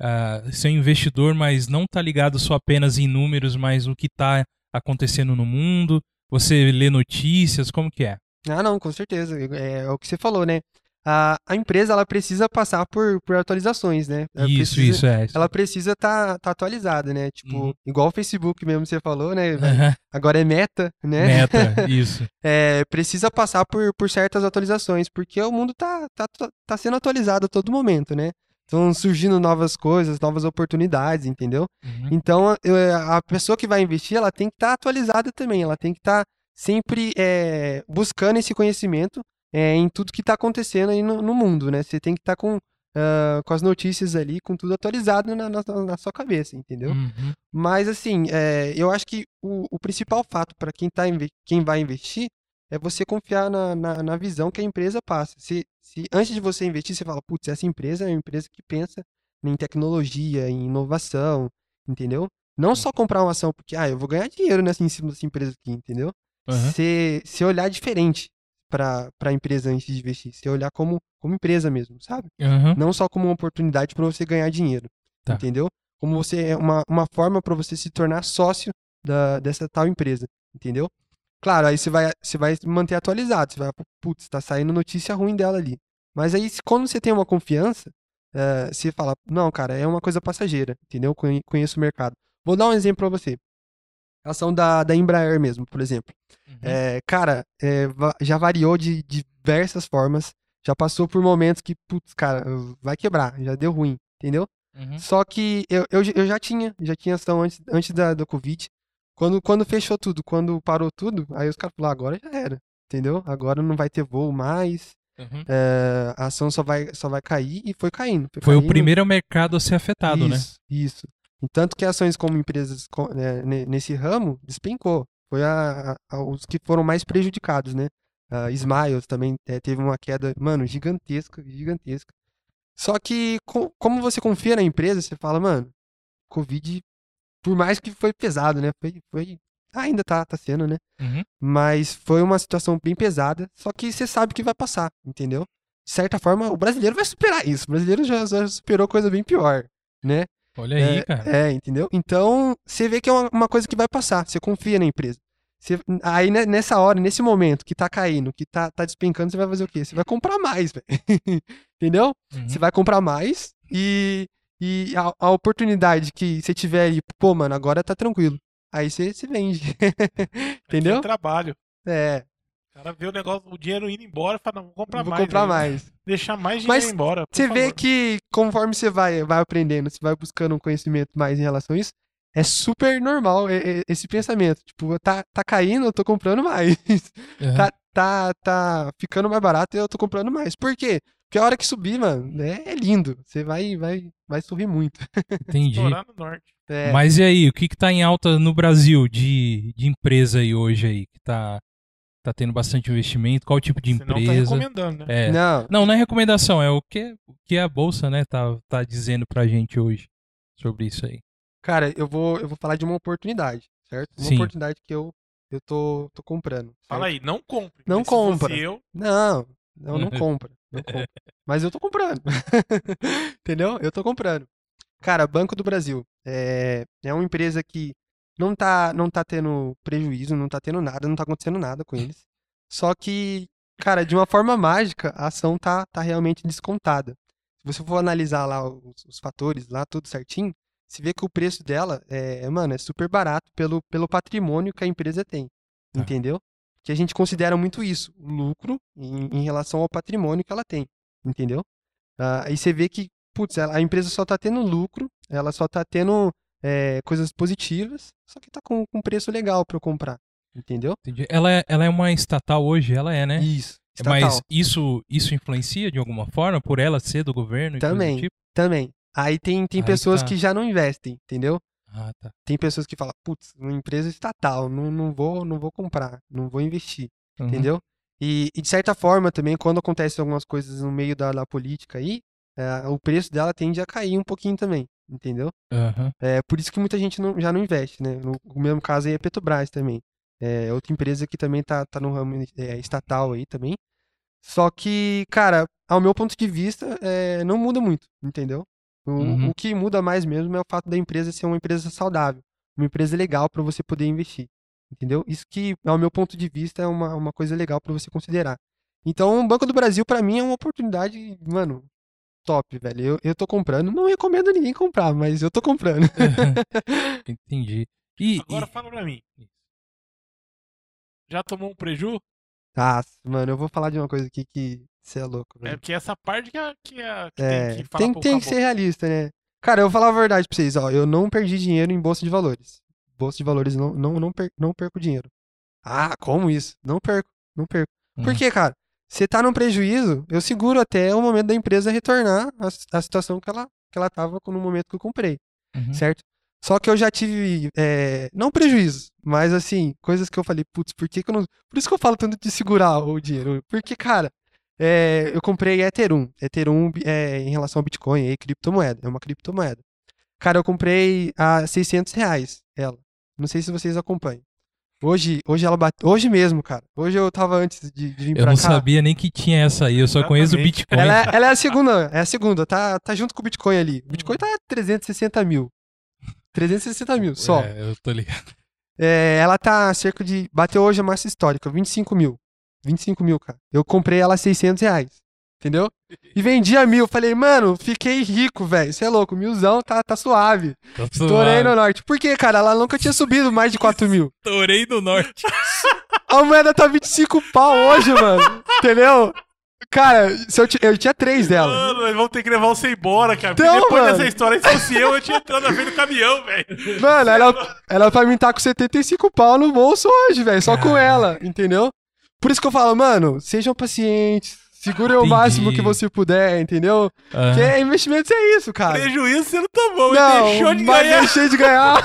ah, ser um investidor, mas não tá ligado só apenas em números, mas o que tá acontecendo no mundo. Você lê notícias, como que é? Ah, não, com certeza. É, o que você falou, né? A, a empresa, ela precisa passar por, por atualizações, né? Ela isso, precisa, isso é. Ela precisa estar tá, tá atualizada, né? Tipo, Uhum. igual o Facebook mesmo você falou, né? [LAUGHS] Aham, Agora é meta, né? Meta, [LAUGHS] isso. É, precisa passar por, por certas atualizações, porque o mundo tá, tá, tá sendo atualizado a todo momento, né? Estão surgindo novas coisas, novas oportunidades, entendeu? Uhum. Então, eu- a pessoa que vai investir, ela tem que estar atualizada também, ela tem que estar sempre é, buscando esse conhecimento é, em tudo que está acontecendo aí no, no mundo, né? Você tem que estar com, ah, com as notícias ali, com tudo atualizado na, na, na sua cabeça, entendeu? Uhum. Mas, assim, é, eu acho que o, o principal fato para quem, tá, quem vai investir é você confiar na, na, na visão que a empresa passa. Se, se antes de você investir, você fala, putz, essa empresa é uma empresa que pensa em tecnologia, em inovação, entendeu? Não só comprar uma ação porque, ah, eu vou ganhar dinheiro nessa, em cima dessa empresa aqui, entendeu? Você você olhar diferente para a empresa antes de investir. Você olhar como, como empresa mesmo, sabe? Aham. Não só como uma oportunidade para você ganhar dinheiro, Tá. entendeu? Como você é uma, uma forma para você se tornar sócio da, dessa tal empresa, entendeu? Claro, aí você vai, você vai manter atualizado, você vai, putz, tá saindo notícia ruim dela ali. Mas aí, quando você tem uma confiança, eh, você fala, não, cara, é uma coisa passageira, entendeu? Conhe- Conheço o mercado. Vou dar um exemplo para você. A ação da, da Embraer mesmo, por exemplo. Uhum. É, cara, é, já variou de diversas formas. Já passou por momentos que, putz, cara, vai quebrar, já deu ruim, entendeu? Uhum. Só que eu, eu, eu já tinha, já tinha ação antes, antes da, do Covid. Quando, quando fechou tudo, quando parou tudo, aí os caras falaram, agora já era, entendeu? Agora não vai ter voo mais, Uhum. é, a ação só vai, só vai cair e foi caindo. Foi o caindo. primeiro mercado a ser afetado, né? Isso, isso. E tanto que ações como empresas né, ne- nesse ramo despencou. Foi a, a- os que foram mais prejudicados, né? A Smiles também eh, teve uma queda, mano, gigantesca, gigantesca. Só que co- como você confia na empresa, você fala, mano, Covid, por mais que foi pesado, né? Foi, foi, ainda tá, tá sendo, né? Uhum. Mas foi uma situação bem pesada, só que você sabe que vai passar, entendeu? De certa forma, o brasileiro vai superar isso. O brasileiro já, já superou coisa bem pior, né? Olha aí, é, cara. É, entendeu? Então, você vê que é uma, uma coisa que vai passar, você confia na empresa. Você- aí, né, nessa hora, nesse momento que tá caindo, que tá, tá despencando, você vai fazer o quê? Você vai comprar mais, velho. [LAUGHS] entendeu? Uhum. Você vai comprar mais e, e a, a oportunidade que você tiver aí, pô, mano, agora tá tranquilo. Aí você, você vende. [LAUGHS] entendeu? É trabalho. É, O cara vê o negócio, o dinheiro indo embora e fala, não, vou comprar vou mais. comprar aí. mais. Deixar mais dinheiro Mas embora. Você vê que conforme você vai, vai aprendendo, você vai buscando um conhecimento mais em relação a isso, é super normal e- e- esse pensamento. Tipo, tá, tá caindo, eu tô comprando mais. Uhum. Tá, tá, tá ficando mais barato, eu tô comprando mais. Por quê? Porque a hora que subir, mano, é, é lindo. Você vai, vai, vai sorrir muito. Entendi. Estourar no norte. É, Mas e aí, o que que tá em alta no Brasil de, de empresa aí hoje aí? Que tá, tá tendo bastante investimento? Qual tipo de Você não tá empresa? recomendando, né? É. Não, Não, não é recomendação, é o que, o que a Bolsa, né, tá, tá dizendo pra gente hoje sobre isso aí. cara, eu vou, eu vou falar de uma oportunidade, certo? Uma Sim. oportunidade que eu, eu tô, tô comprando. Fala certo? aí, não compre. Não compra. Eu, Não, não, não [LAUGHS] compra. Não compra. Mas eu tô comprando. [LAUGHS] Entendeu? Eu tô comprando. Cara, Banco do Brasil é, é uma empresa que não tá, não tá tendo prejuízo, não tá tendo nada, não tá acontecendo nada com eles. Só que, cara, de uma forma mágica, a ação tá, tá realmente descontada. Se você for analisar lá os, os fatores, lá tudo certinho, você vê que o preço dela é, mano, é super barato pelo, pelo patrimônio que a empresa tem. Tá. Entendeu? Que a gente considera muito isso, lucro em, em relação ao patrimônio que ela tem. Entendeu? Ah, aí você vê que, putz, a empresa só tá tendo lucro, ela só tá tendo é, coisas positivas, só que tá com um preço legal para eu comprar. Entendeu? Entendi. Ela é, ela é uma estatal hoje, ela é, né? Isso. Mas estatal. isso, isso influencia de alguma forma por ela ser do governo? e Também. tipo? Também. Aí tem, tem Aí pessoas tá. que já não investem, entendeu? Ah, tá. Tem pessoas que falam, putz, uma empresa estatal, não, não vou, não vou comprar, não vou investir, Uhum. entendeu? E, e de certa forma também, quando acontecem algumas coisas no meio da, da política aí, é, o preço dela tende a cair um pouquinho também, entendeu? Aham. É por isso que muita gente não- já não investe, né? No, o mesmo caso aí é Petrobras também. É outra empresa que também tá, tá no ramo é, estatal aí também. Só que, cara, ao meu ponto de vista, é, não muda muito, entendeu? O, Uhum. o que muda mais mesmo é o fato da empresa ser uma empresa saudável, uma empresa legal para você poder investir, entendeu? Isso que, ao meu ponto de vista, é uma, uma coisa legal para você considerar. Então, o Banco do Brasil, para mim, é uma oportunidade, mano, top, velho. Eu, eu tô comprando, não recomendo ninguém comprar, mas eu tô comprando. [LAUGHS] Entendi. E, agora e- fala pra mim. Já tomou um preju? Ah, mano, eu vou falar de uma coisa aqui que você é louco, É velho. porque essa parte que, é, que, é, que É, tem que falar tem, tem que ser realista, né? Cara, eu vou falar a verdade pra vocês, ó. Eu não perdi dinheiro em bolsa de valores. Bolsa de valores não, não, não, per- não perco dinheiro. Ah, como isso? Não perco, não perco. Por Hum. quê, cara? Você tá num prejuízo, eu seguro até o momento da empresa retornar a, a situação que ela, que ela tava no momento que eu comprei, Uhum. certo? Só que eu já tive, é, não prejuízo, mas assim, coisas que eu falei, putz, por que que eu não. Por isso que eu falo tanto de segurar o dinheiro. Porque, cara, é, eu comprei Ethereum. Ethereum é, em relação ao Bitcoin, aí, criptomoeda. É uma criptomoeda. Cara, eu comprei a 600 reais ela. Não sei se vocês acompanham. Hoje, hoje ela bate, hoje mesmo, cara. Hoje eu tava antes de, de vir Eu pra não cá. sabia nem que tinha essa aí, eu só conheço o Exatamente. Bitcoin. Ela é, ela é a segunda, é a segunda, tá, tá junto com o Bitcoin ali. O Bitcoin tá 360 mil. 360 mil, só. É, eu tô ligado. É, ela tá cerca de. Bateu hoje a massa histórica, 25 mil. 25 mil, cara. Eu comprei ela a 600 reais. Entendeu? E vendi a mil. Falei, mano, fiquei rico, velho. Você é louco, milzão tá, tá suave. Tô Estourei suave. no norte. Por quê, cara? Ela nunca tinha subido mais de 4 mil. Estourei do norte. A moeda tá 25 pau hoje, mano. Entendeu? Cara, se eu, eu tinha três dela. Mano, nós vamos ter que levar você embora, cara. Porque Então, depois mano. dessa história, se fosse eu, eu tinha entrado na frente do caminhão, velho. Mano, ela, ela vai me estar com 75 pau no bolso hoje, velho. Só com ela, entendeu? Por isso que eu falo, mano, sejam pacientes. Segure o máximo que você puder, entendeu? Aham. Porque investimentos é isso, cara. Prejuízo você não tomou, Não, deixou de mas ganhar. deixei de ganhar.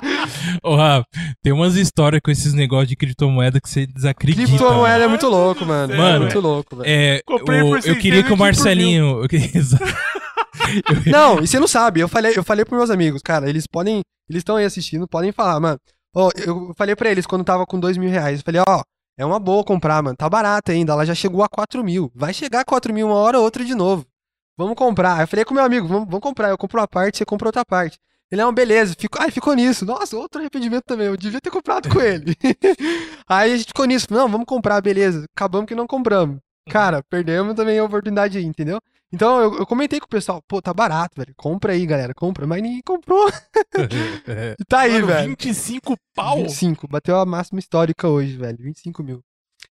[LAUGHS] Ô, Rafa, tem umas histórias com esses negócios de criptomoeda que você desacredita. Criptomoeda mano. é muito louco, mano. Mano, é muito louco, velho. É, Comprei o- por eu 600 queria que o Marcelinho. [LAUGHS] Não, e você não sabe. Eu falei, eu falei pros meus amigos, cara, eles podem. Eles estão aí assistindo, podem falar, mano. Ó, eu falei pra eles quando tava com dois mil reais. Eu falei, ó, é uma boa comprar, mano. Tá barata ainda. Ela já chegou a 4 mil. Vai chegar a 4 mil uma hora ou outra de novo. Vamos comprar. Eu falei com meu amigo, vamos, vamos comprar. Eu compro uma parte, você compra outra parte. Ele, não, beleza. Ficou, ai, ficou nisso. Nossa, outro arrependimento também. Eu devia ter comprado com ele. [LAUGHS] aí a gente ficou nisso. Não, vamos comprar, beleza. Acabamos que não compramos. Cara, perdemos também a oportunidade aí, entendeu? Então eu, eu comentei com o pessoal, pô, tá barato, velho. Compra aí, galera, compra. Mas ninguém comprou. [LAUGHS] E tá aí, Mano, velho. 25 pau? 25, bateu a máxima histórica hoje, velho. 25 mil.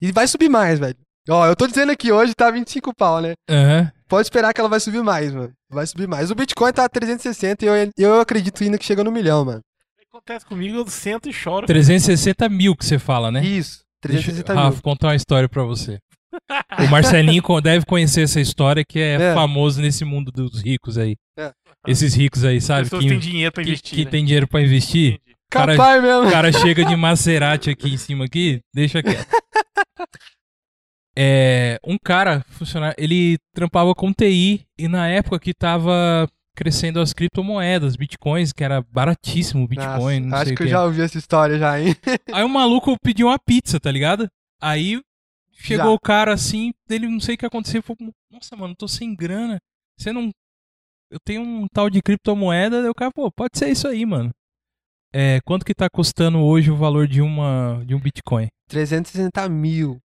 E vai subir mais, velho. Ó, eu tô dizendo aqui, hoje tá 25 pau, né? Aham. Pode esperar que ela vai subir mais, mano. Vai subir mais. O Bitcoin tá 360 e eu, eu acredito ainda que chega no milhão, mano. O que acontece comigo, eu sento e choro. 360 mil que você fala, né? Isso, Deixa, 360 mil. Rafa, contar uma história pra você. O Marcelinho deve conhecer essa história que é, É. famoso nesse mundo dos ricos aí. É. Esses ricos aí, sabe? Pessoas Que, têm dinheiro pra que- investir, que né? tem dinheiro pra investir. Entendi. cara- Capaz mesmo. O cara chega de Maserati aqui em cima aqui, deixa quieto. [LAUGHS] É, um cara, funcionário, ele trampava com TI e na época que tava crescendo as criptomoedas, bitcoins, que era baratíssimo o bitcoin, Nossa, não acho que eu já ouvi essa história já, hein? Aí o maluco pediu uma pizza, tá ligado? Aí chegou Já. o cara assim, ele não sei o que aconteceu, falou, nossa, mano, tô sem grana. Você não. Eu tenho um tal de criptomoeda, aí o cara, pô, pode ser isso aí, mano. É, quanto que tá custando hoje o valor de uma de um Bitcoin? 360 mil.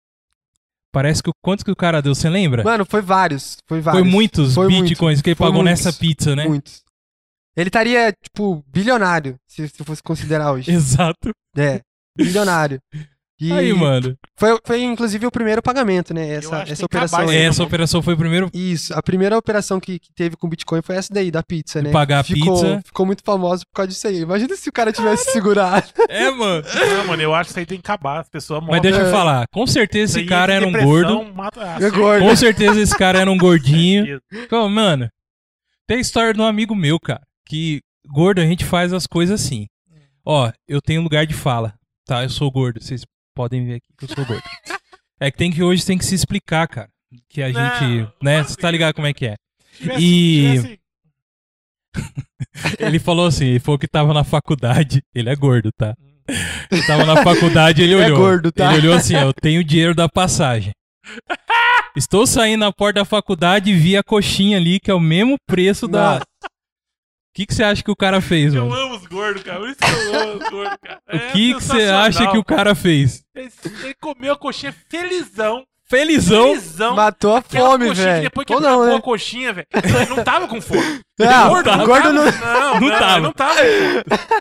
Parece que o quanto que o cara deu, você lembra? Mano, foi vários. Foi Foi vários. muitos Foi Bitcoins que ele foi pagou muitos, nessa pizza, né? Muitos. Ele estaria, tipo, bilionário, se, se fosse considerar hoje. [LAUGHS] Exato. É, bilionário. [LAUGHS] E Aí, mano. Foi, foi, inclusive, o primeiro pagamento, né? Essa, essa acabar operação. isso aí. Essa operação foi o primeiro. Isso, a primeira operação que, que teve com Bitcoin foi essa daí, da pizza, De né? pagar a ficou, pizza. Ficou muito famosa por causa disso aí. Imagina se o cara tivesse segurado. É, mano. Não, mano, eu acho que isso aí tem que acabar. As pessoas Mas morrem. deixa eu É. falar. Com certeza esse cara é era um gordo. Mata... Ah, É gordo. Com certeza esse cara era um gordinho. [LAUGHS] Pô, mano, tem a história de um amigo meu, cara, que gordo a gente faz as coisas assim. Ó, eu tenho lugar de fala, tá? Eu sou gordo, vocês podem ver aqui que eu sou gordo. É que tem que hoje tem que se explicar, cara. Que a Não, gente, né, você tá ligado como é que é. Tivesse- E- tivesse- [LAUGHS] Ele falou assim, ele falou que tava na faculdade, ele é gordo, tá? Ele tava na faculdade, ele É olhou. gordo, tá? Ele olhou assim, eu tenho dinheiro da passagem. [LAUGHS] Estou saindo na porta da faculdade e vi a coxinha ali, que é o mesmo preço da. Nossa. O que, que você acha que o cara fez, Eu mano? amo os gordos, cara. Por isso que eu amo os gordos, cara. [LAUGHS] O É que, que você acha que o cara fez? Ele, ele comeu a coxinha felizão. Felizão. Felizão. Matou a fome, coxinha que velho. Depois que Ou acabou não, né? a coxinha, velho. Ele não tava com fome. [LAUGHS] Ah, gordo, tava. não gordo tava. não- Não, Não não, tava. Ele não tava.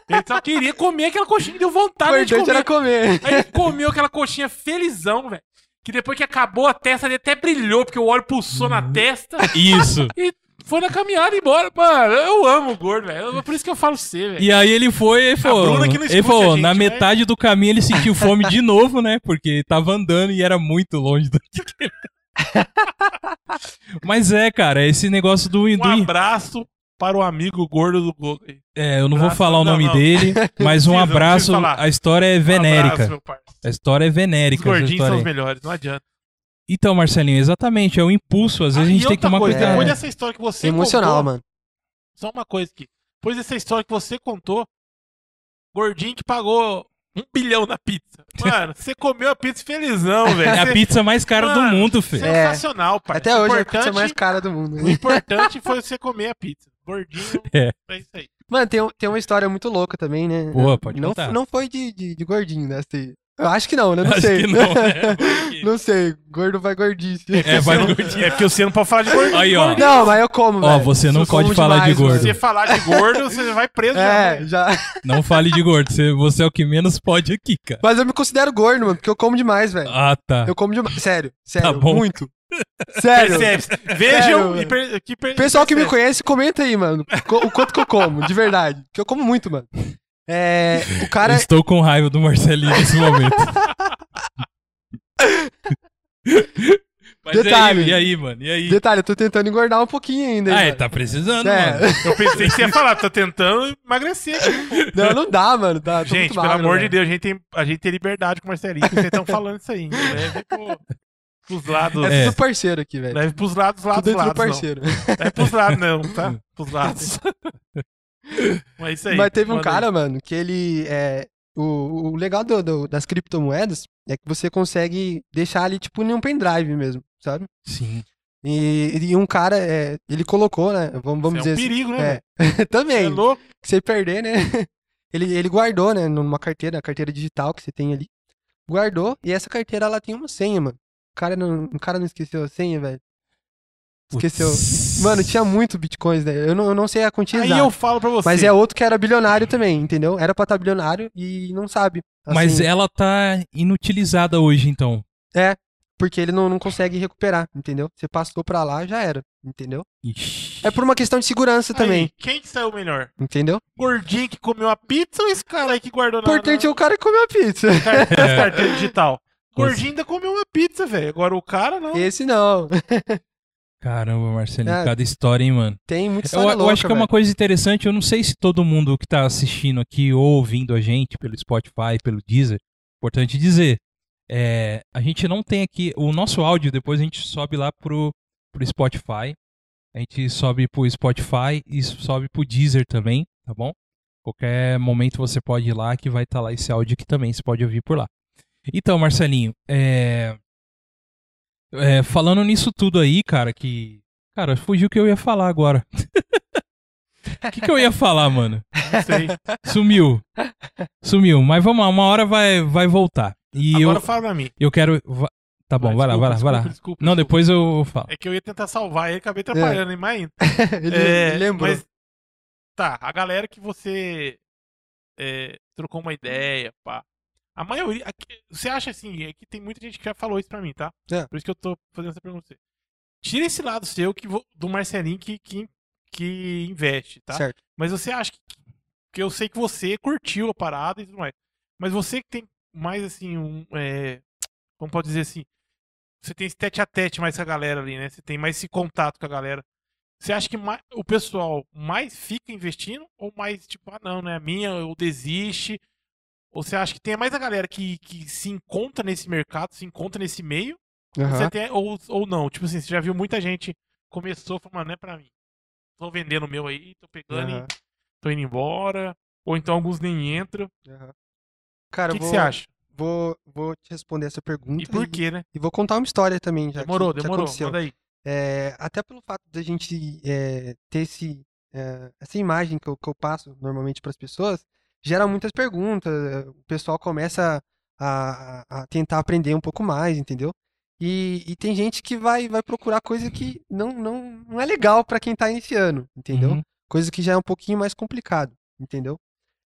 Ele só queria comer aquela coxinha e deu vontade de comer. era comer. Aí ele comeu aquela coxinha felizão, velho. Que depois que acabou a testa dele até brilhou, porque o óleo pulsou na testa. Isso. E foi na caminhada embora. Mano, eu amo o gordo, velho. Por isso que eu falo você, velho. E aí ele foi e falou. Bruna que não Ele falou, na vai. metade do caminho ele sentiu fome de novo, né? Porque tava andando e era muito longe do que ele- [LAUGHS] Mas é, cara, esse negócio do, Um do abraço para o amigo gordo do Google. É, eu não vou Abraço, falar o não, nome não. dele, mas um não abraço. A história é Um venérica. abraço, meu parceiro. A história é Os venérica. essa gordinhos história são os melhores, não adianta. Então, Marcelinho, exatamente, é o impulso. Às vezes Ah, a gente tem que outra tomar coisa, cuidado. Depois É. dessa história que você Emocional, contou, mano. Só uma coisa aqui. Depois dessa história que você contou, gordinho que pagou um bilhão na pizza. Mano, [LAUGHS] você comeu a pizza felizão, velho. É a pizza mais cara do Mano, mundo, filho. É. Sensacional, pai. Até hoje é a pizza mais cara do mundo. O importante foi você comer a pizza. Gordinho, [LAUGHS] É. é isso aí. Mano, tem, tem uma história muito louca também, né? Boa, pode não, contar. não foi de, de, de gordinho, né? Assim, eu acho que não, né? Não Acho sei. que não, né? [LAUGHS] não sei. Gordo vai gordice. É, vai no gordinho. É porque você não pode falar de gordinho. Aí, ó. Não, mas eu como, Ó, velho. você não Eu pode falar de demais, gordo. Se você falar de gordo, você vai preso. É, já, já. Não fale de gordo. Você, você é o que menos pode aqui, cara. Mas eu me considero gordo, mano, porque eu como demais, velho. Ah, tá. Eu como demais. Sério, sério. Tá bom. Muito. Sério. Percebe. Vejam Sério. per... que per... O pessoal que me conhece, comenta aí, mano. O quanto que eu como, de verdade. Porque eu como muito, mano. É. O cara. Eu Estou com raiva do Marcelinho nesse momento. [LAUGHS] Mas Detalhe. e aí, e aí, mano? E aí? Detalhe, eu tô tentando engordar um pouquinho ainda. Ah, é, mano. tá precisando, É. mano. [LAUGHS] Eu pensei que você ia falar, tô tentando emagrecer aqui. Não, não dá, mano. Tá, Gente, muito pelo magro, amor de. Deus, a gente tem, a gente tem liberdade com o Marcelinho, que vocês estão falando isso aí. Leve pro, pros lados. É É. tudo parceiro aqui, velho. Leve pros lados, lados, Tudo lados. Não. parceiro. Não é pros lados, não, tá? [LAUGHS] Pros lados. [LAUGHS] Mas é isso aí. Mas teve um manda aí. cara, mano, que ele. É, o, o legal do- do- das criptomoedas é que você consegue deixar ali, tipo, em um pendrive mesmo, sabe? Sim. E, e um cara, é, ele colocou, né? Vamos, vamos Isso é dizer um perigo, né? assim. É, Você [LAUGHS] é também. louco? Se você perder, né? [LAUGHS] Ele, ele guardou, né? Numa carteira, a carteira digital que você tem ali. Guardou, e essa carteira ela tem uma senha, mano. O cara não, o cara não esqueceu a senha, velho. Esqueceu. Mano, tinha muito bitcoins, né? Eu não, eu não sei a quantia Aí exata. eu falo pra você. Mas é outro que era bilionário também, entendeu? Era pra estar bilionário e não sabe. Mas Assim, ela tá inutilizada hoje, então. Porque ele não, não consegue recuperar, entendeu? Você passou pra lá, já era, entendeu? Ixi. É por uma questão de segurança Aí, também, Quem que saiu melhor? entendeu? Gordinho que comeu a pizza ou esse cara aí que guardou O importante é o cara que comeu a pizza. [LAUGHS] [LAUGHS] na car- nas carteiras digital? Com Gordinho ainda comeu uma pizza, velho. Agora o cara não. Esse não. [LAUGHS] Caramba, Marcelinho, É. cada história, hein, mano. Tem muita Eu, história eu louca, acho que é uma coisa interessante. Eu não sei se todo mundo que tá assistindo aqui ou ouvindo a gente pelo Spotify, pelo Deezer, importante dizer. é, a gente não tem aqui. O nosso áudio, depois a gente sobe lá pro, pro Spotify. A gente sobe pro Spotify e sobe pro Deezer também, tá bom? Qualquer momento você pode ir lá que vai estar lá esse áudio aqui também, você pode ouvir por lá. Então, Marcelinho, é... é, falando nisso tudo aí, cara, que. Cara, fugiu o que eu ia falar agora. [LAUGHS] O que, que eu ia falar, mano? Não sei. Sumiu. Sumiu. Mas vamos lá, uma hora vai, vai voltar. E Agora eu, fala pra mim. eu quero. va- Tá bom, vai lá, vai lá, desculpa, vai lá. desculpa, desculpa, Não, depois eu falo. É que eu ia tentar salvar ele, acabei atrapalhando, hein, mas ainda. [LAUGHS] ele, É, ele lembrou. Mas, tá, a galera que você é, trocou uma ideia, pá. A maioria. aqui- Você acha assim, é que tem muita gente que já falou isso pra mim, tá? É. Por isso que eu tô fazendo essa pergunta pra você. Tira esse lado seu que, vo- do Marcelinho que, que, que investe, tá? Certo. Mas você acha que. Porque eu sei que você curtiu a parada e tudo mais. Mas você que tem mais assim, um. É, como pode dizer assim? Você tem esse tete a tete mais com a galera ali, né? Você tem mais esse contato com a galera. Você acha que mais- o pessoal mais fica investindo ou mais tipo, ah não, né? A minha, ou desiste? Ou você acha que tem mais a galera que, que se encontra nesse mercado, se encontra nesse meio? Aham. Você tem, ou, ou não? Tipo assim, você já viu muita gente começou falando, mano, não é pra mim. Tô vendendo o meu aí, tô pegando Aham. e tô indo embora. Ou então alguns nem entram. O Cara, que, eu que vou, você acha? Vou, vou te responder essa pergunta. E por quê, né? E vou contar uma história também, já. que- Demorou, que demorou. aconteceu. Manda aí. É, até pelo fato da gente é, ter esse, é, essa imagem que eu, que eu passo normalmente para as pessoas, gera muitas perguntas. é, O pessoal começa a, a- tentar aprender um pouco mais, entendeu? E, e tem gente que vai, vai procurar coisa que não, não, não é legal para quem tá iniciando, entendeu? Uhum. Coisa que já é um pouquinho mais complicado, entendeu?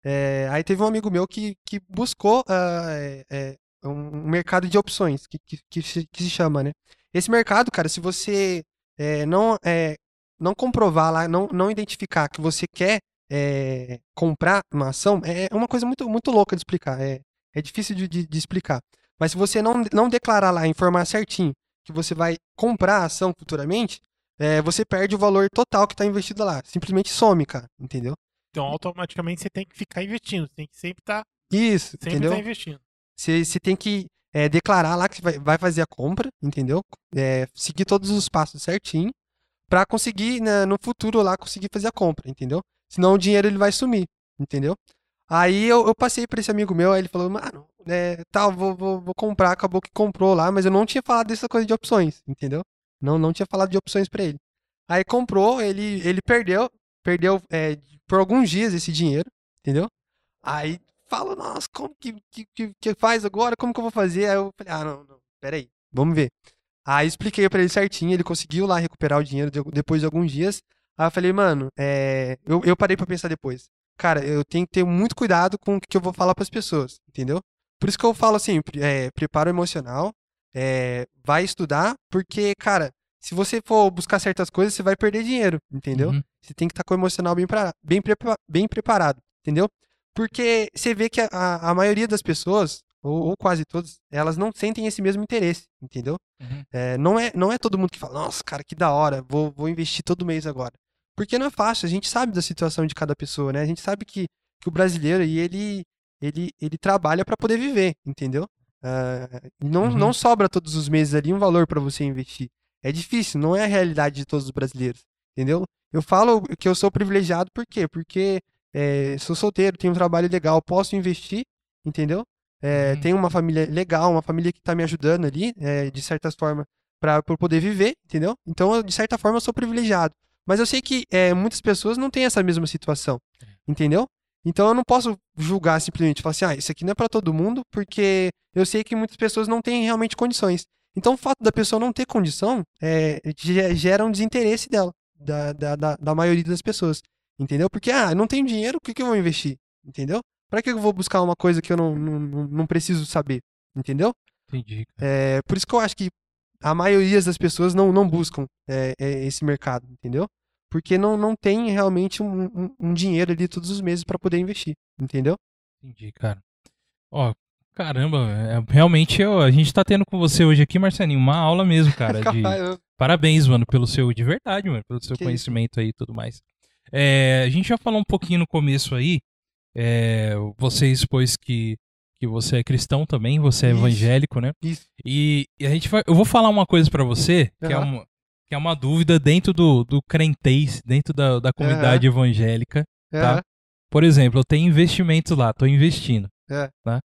É, aí teve um amigo meu que, que buscou ah, é, um mercado de opções, que, que, que se, que se chama, né? Esse mercado, cara, se você é, não, é, não comprovar lá, não, não identificar que você quer é, comprar uma ação, é uma coisa muito, muito louca de explicar. É, é difícil de, de- de explicar. Mas se você não, não declarar lá, informar certinho que você vai comprar a ação futuramente, é, você perde o valor total que está investido lá. Simplesmente some, cara. Entendeu? Então, automaticamente você tem que ficar investindo. Você tem que sempre estar Isso, sempre entendeu? tá investindo. Você, você tem que é, declarar lá que você vai, vai fazer a compra, entendeu? É, seguir todos os passos certinho para conseguir, né, no futuro lá, conseguir fazer a compra, entendeu? Senão o dinheiro ele vai sumir, entendeu? Aí eu, eu passei para esse amigo meu, aí ele falou, mano, é, tal, vou, vou, vou comprar, acabou que comprou lá, mas eu não tinha falado dessa coisa de opções, entendeu? Não, não tinha falado de opções para ele. Aí comprou, ele, ele perdeu, perdeu é, por alguns dias esse dinheiro, entendeu? Aí fala, nossa, como que, que, que, faz agora? Como que eu vou fazer? Aí eu falei, ah, não, não, peraí, vamos ver. Aí expliquei pra ele certinho, ele conseguiu lá recuperar o dinheiro de- depois de alguns dias. Aí eu falei, mano, é... eu, eu parei pra pensar depois. Cara, eu tenho que ter muito cuidado com o que eu vou falar pras pessoas, entendeu? Por isso que eu falo assim, é, preparo emocional, é, vai estudar, porque, cara, se você for buscar certas coisas, você vai perder dinheiro, entendeu? Uhum. Você tem que estar com o emocional bem, pra- bem, prepa- bem preparado, entendeu? Porque você vê que a, a, a maioria das pessoas, ou, ou quase todas, elas não sentem esse mesmo interesse, entendeu? Uhum. É, não, é, não é todo mundo que fala, nossa, cara, que da hora, vou, vou investir todo mês agora. Porque não é fácil, a gente sabe da situação de cada pessoa, né? A gente sabe que, que o brasileiro, e ele, ele, ele trabalha para poder viver, entendeu? Ah, não, Uhum. não sobra todos os meses ali um valor para você investir. É difícil, não é a realidade de todos os brasileiros, entendeu? Eu falo que eu sou privilegiado por quê? Porque é, sou solteiro, tenho um trabalho legal, posso investir, entendeu? É, Uhum. Tenho uma família legal, uma família que tá me ajudando ali, é, de certa forma, para eu poder viver, entendeu? Então, eu, de certa forma, eu sou privilegiado. Mas eu sei que é, muitas pessoas não têm essa mesma situação, entendeu? Então eu não posso julgar simplesmente, falar assim, ah, isso aqui não é para todo mundo, porque eu sei que muitas pessoas não têm realmente condições. Então o fato da pessoa não ter condição é, ge- gera um desinteresse dela, da, da, da, da maioria das pessoas, entendeu? Porque, ah, não tenho dinheiro, por que, que eu vou investir? Entendeu? Para que eu vou buscar uma coisa que eu não, não, não preciso saber? Entendeu? Entendi. É, por isso que eu acho que a maioria das pessoas não, não buscam é, é, esse mercado, entendeu? Porque não, não tem realmente um, um- um dinheiro ali todos os meses para poder investir, entendeu? Entendi, cara. Ó, caramba, é- realmente eu, a gente tá tendo com você hoje aqui, Marcelinho, uma aula mesmo, cara. de- [LAUGHS] Parabéns, mano, pelo seu, de verdade, mano, pelo seu Que conhecimento aí e tudo mais. É, a gente já falou um pouquinho no começo aí, é, você expôs que, que você é cristão também, você é Isso. evangélico, né? Isso. E, e a gente vai, eu vou falar uma coisa pra você, que é uma, que é uma dúvida dentro do, do crentez, dentro da, da comunidade evangélica. Tá. Aham, Por exemplo, eu tenho investimentos lá, tô investindo. É. Tá?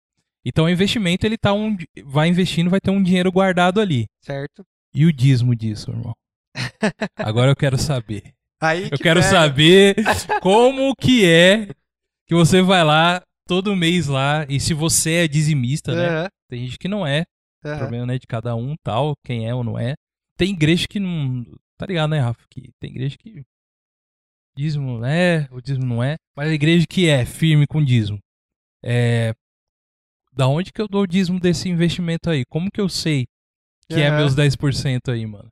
Então o investimento, ele tá um. Vai investindo, vai ter um dinheiro guardado ali. certo. E o dízimo disso, irmão? [LAUGHS] Agora eu quero saber. Aí Eu que quero pega. saber [LAUGHS] como que é que você vai lá todo mês lá, e se você é dizimista, né? Aham, Tem gente que não é, o aham. problema né, de cada um, tal, quem é ou não é. Tem igreja que não. Tá ligado, né, Rafa? Que tem igreja que. Dízimo é, o dízimo não é. Mas a igreja que é firme com dízimo. É. Da onde que eu dou o dízimo desse investimento aí? Como que eu sei que é Aham. meus 10% aí, mano?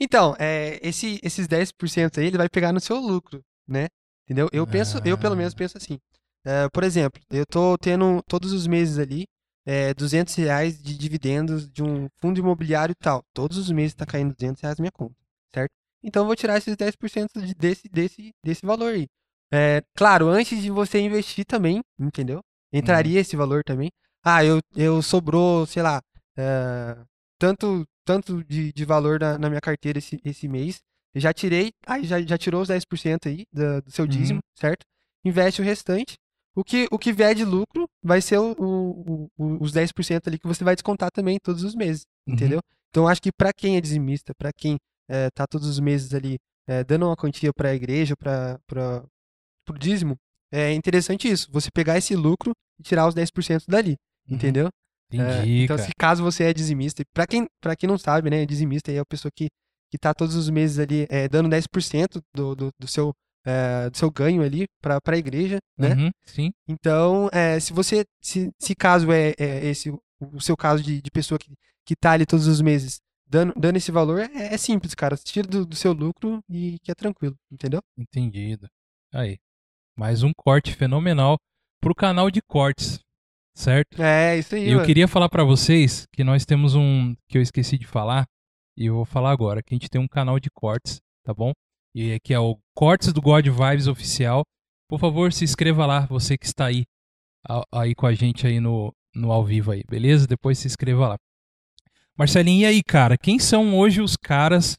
Então, é, esse, esses 10% aí, ele vai pegar no seu lucro, né? Entendeu? Eu penso, eu pelo menos Ah. penso assim. É, por exemplo, eu tô tendo todos os meses ali é, 200 reais de dividendos de um fundo imobiliário e tal. Todos os meses tá caindo 200 reais na minha conta, certo? Então eu vou tirar esses 10% de- desse, desse, desse valor aí. É, claro, antes de você investir também, entendeu? Entraria esse valor também. Ah, eu, eu sobrou, sei lá, é, tanto, tanto de, de valor na, na minha carteira esse, esse mês. Eu já tirei, aí já, já tirou os 10% aí da- do, seu dízimo, certo? Investe o restante. O que, o que vier de lucro vai ser o, o- o- os 10% ali que você vai descontar também todos os meses, Uhum. entendeu? Então acho que pra quem é dizimista, pra quem eh, tá todos os meses ali eh, dando uma quantia pra igreja, para pro dízimo, é interessante isso, você pegar esse lucro e tirar os 10% dali, Uhum. entendeu? É, Entendi, então, cara. se caso você é dizimista, e pra quem, pra quem não sabe, né, dizimista é a pessoa que, que tá todos os meses ali é, dando 10% do, do, do, seu, é, do seu ganho ali pra, pra igreja, né? Uhum, sim. Então, é, se você, se, se caso é, é esse o, seu caso de, de pessoa que, que tá ali todos os meses dando, dando esse valor, é, é simples, cara. Tira do, do seu lucro e que é tranquilo, entendeu? Entendido. Aí. Mais um corte fenomenal pro canal de cortes. Certo? É, isso aí, E eu mano. queria falar pra vocês que nós temos um que eu esqueci de falar e eu vou falar agora, que a gente tem um canal de cortes, tá bom? E aqui é o Cortes do God Vibes oficial. Por favor, se inscreva lá, você que está aí aí com a gente aí no, no ao vivo aí, beleza? Depois se inscreva lá. Marcelinho, e aí, cara, quem são hoje os caras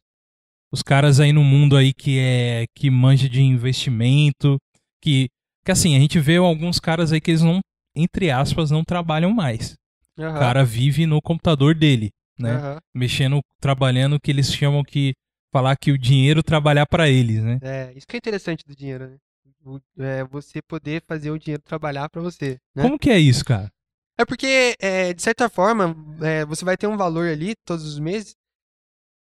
os caras aí no mundo aí que é que manja de investimento, que que assim, a gente vê alguns caras aí que eles não entre aspas não trabalham mais. O Aham, cara vive no computador dele, né? aham. Mexendo, trabalhando, que eles chamam que falar que o dinheiro trabalhar pra eles, né? É, isso que é interessante do dinheiro, né? O- é você poder fazer o dinheiro trabalhar pra você, né? Como que é isso, cara? É porque, é, de certa forma, é, você vai ter um valor ali todos os meses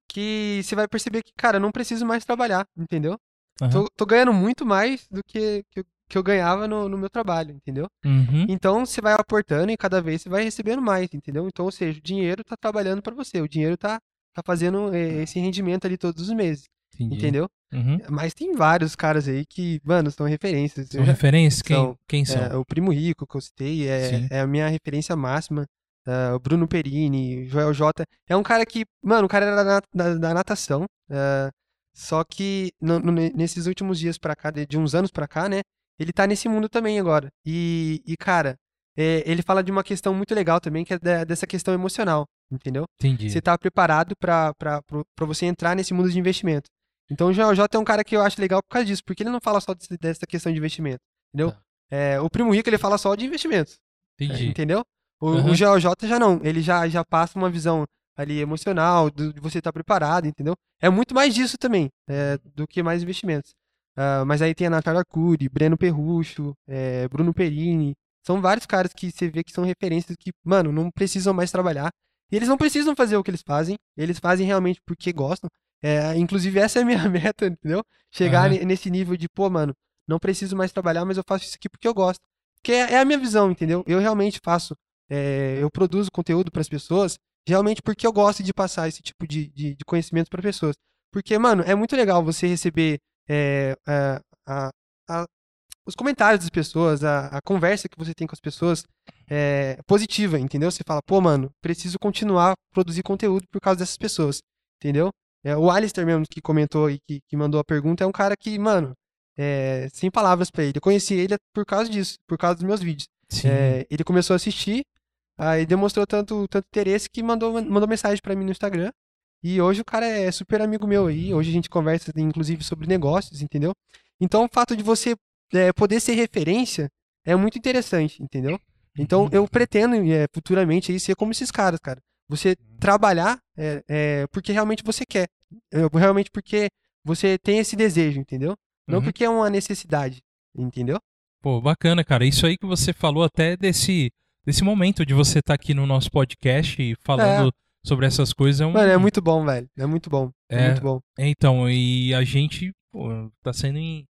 que você vai perceber que, cara, eu não preciso mais trabalhar, entendeu? Aham. Tô, tô ganhando muito mais do que, que, eu- que eu ganhava no, no meu trabalho, entendeu? Uhum. Então você vai aportando e cada vez você vai recebendo mais, entendeu? Então, ou seja, o dinheiro tá trabalhando pra você, o dinheiro tá, tá fazendo é, esse rendimento ali todos os meses, Entendi. entendeu? Uhum. Mas tem vários caras aí que, mano, são referências. São já- referências? Quem, são, quem são? é, o Primo Rico que eu citei é, é a minha referência máxima. É, o Bruno Perini, Joel J. É um cara que, mano, o cara era da, da- da natação. é, só que no- no- nesses últimos dias pra cá, de, de uns anos pra cá, né? Ele tá nesse mundo também agora. E, e cara, é, ele fala de uma questão muito legal também, que é da- dessa questão emocional, entendeu? Entendi. Você tá preparado pra você entrar nesse mundo de investimento. Então o Joel J é um cara que eu acho legal por causa disso, porque ele não fala só desse- dessa questão de investimento, entendeu? Tá. É, o Primo Rico ele fala só de investimentos, Entendi. entendeu? O, Aham. o Joel J já não, ele já, já passa uma visão ali emocional, do- de você estar preparado, entendeu? É muito mais disso também, é, do que mais investimentos. Ah, mas aí tem a Natália Arcuri, Breno Perrucho, é, Bruno Perini, são vários caras que você vê que são referências que, mano, não precisam mais trabalhar. E eles não precisam fazer o que eles fazem, eles fazem realmente porque gostam. É, inclusive, essa é a minha [LAUGHS] meta, entendeu? Chegar ne- nesse nível de, pô, mano, não preciso mais trabalhar, mas eu faço isso aqui porque eu gosto. Porque é, é a minha visão, entendeu? Eu realmente faço, é, eu produzo conteúdo para as pessoas, realmente porque eu gosto de passar esse tipo de, de, de conhecimento para pessoas. Porque, mano, é muito legal você receber é, a- a- a- os comentários das pessoas, a, a conversa que você tem com as pessoas é positiva, entendeu? Você fala, pô, mano, preciso continuar a produzir conteúdo por causa dessas pessoas, entendeu? É, o Alistair mesmo que comentou e que, que mandou a pergunta é um cara que, mano, é, sem palavras pra ele. Eu conheci ele por causa disso, por causa dos meus vídeos. É, ele começou a assistir, aí demonstrou tanto, tanto interesse que mandou, mandou mensagem pra mim no Instagram. E hoje o cara é super amigo meu aí. Hoje a gente conversa, inclusive, sobre negócios, entendeu? Então o fato de você é, poder ser referência é muito interessante, entendeu? Então eu pretendo é, futuramente aí ser como esses caras, cara. Você trabalhar é, é, porque realmente você quer. É, realmente porque você tem esse desejo, entendeu? Não Uhum. porque é uma necessidade, entendeu? Pô, bacana, cara. Isso aí que você falou até desse, desse momento de você estar aqui no nosso podcast e falando sobre essas coisas é um. Mano, é muito bom, velho. É muito bom. É, É. muito bom. Então, e a gente pô, tá sendo en-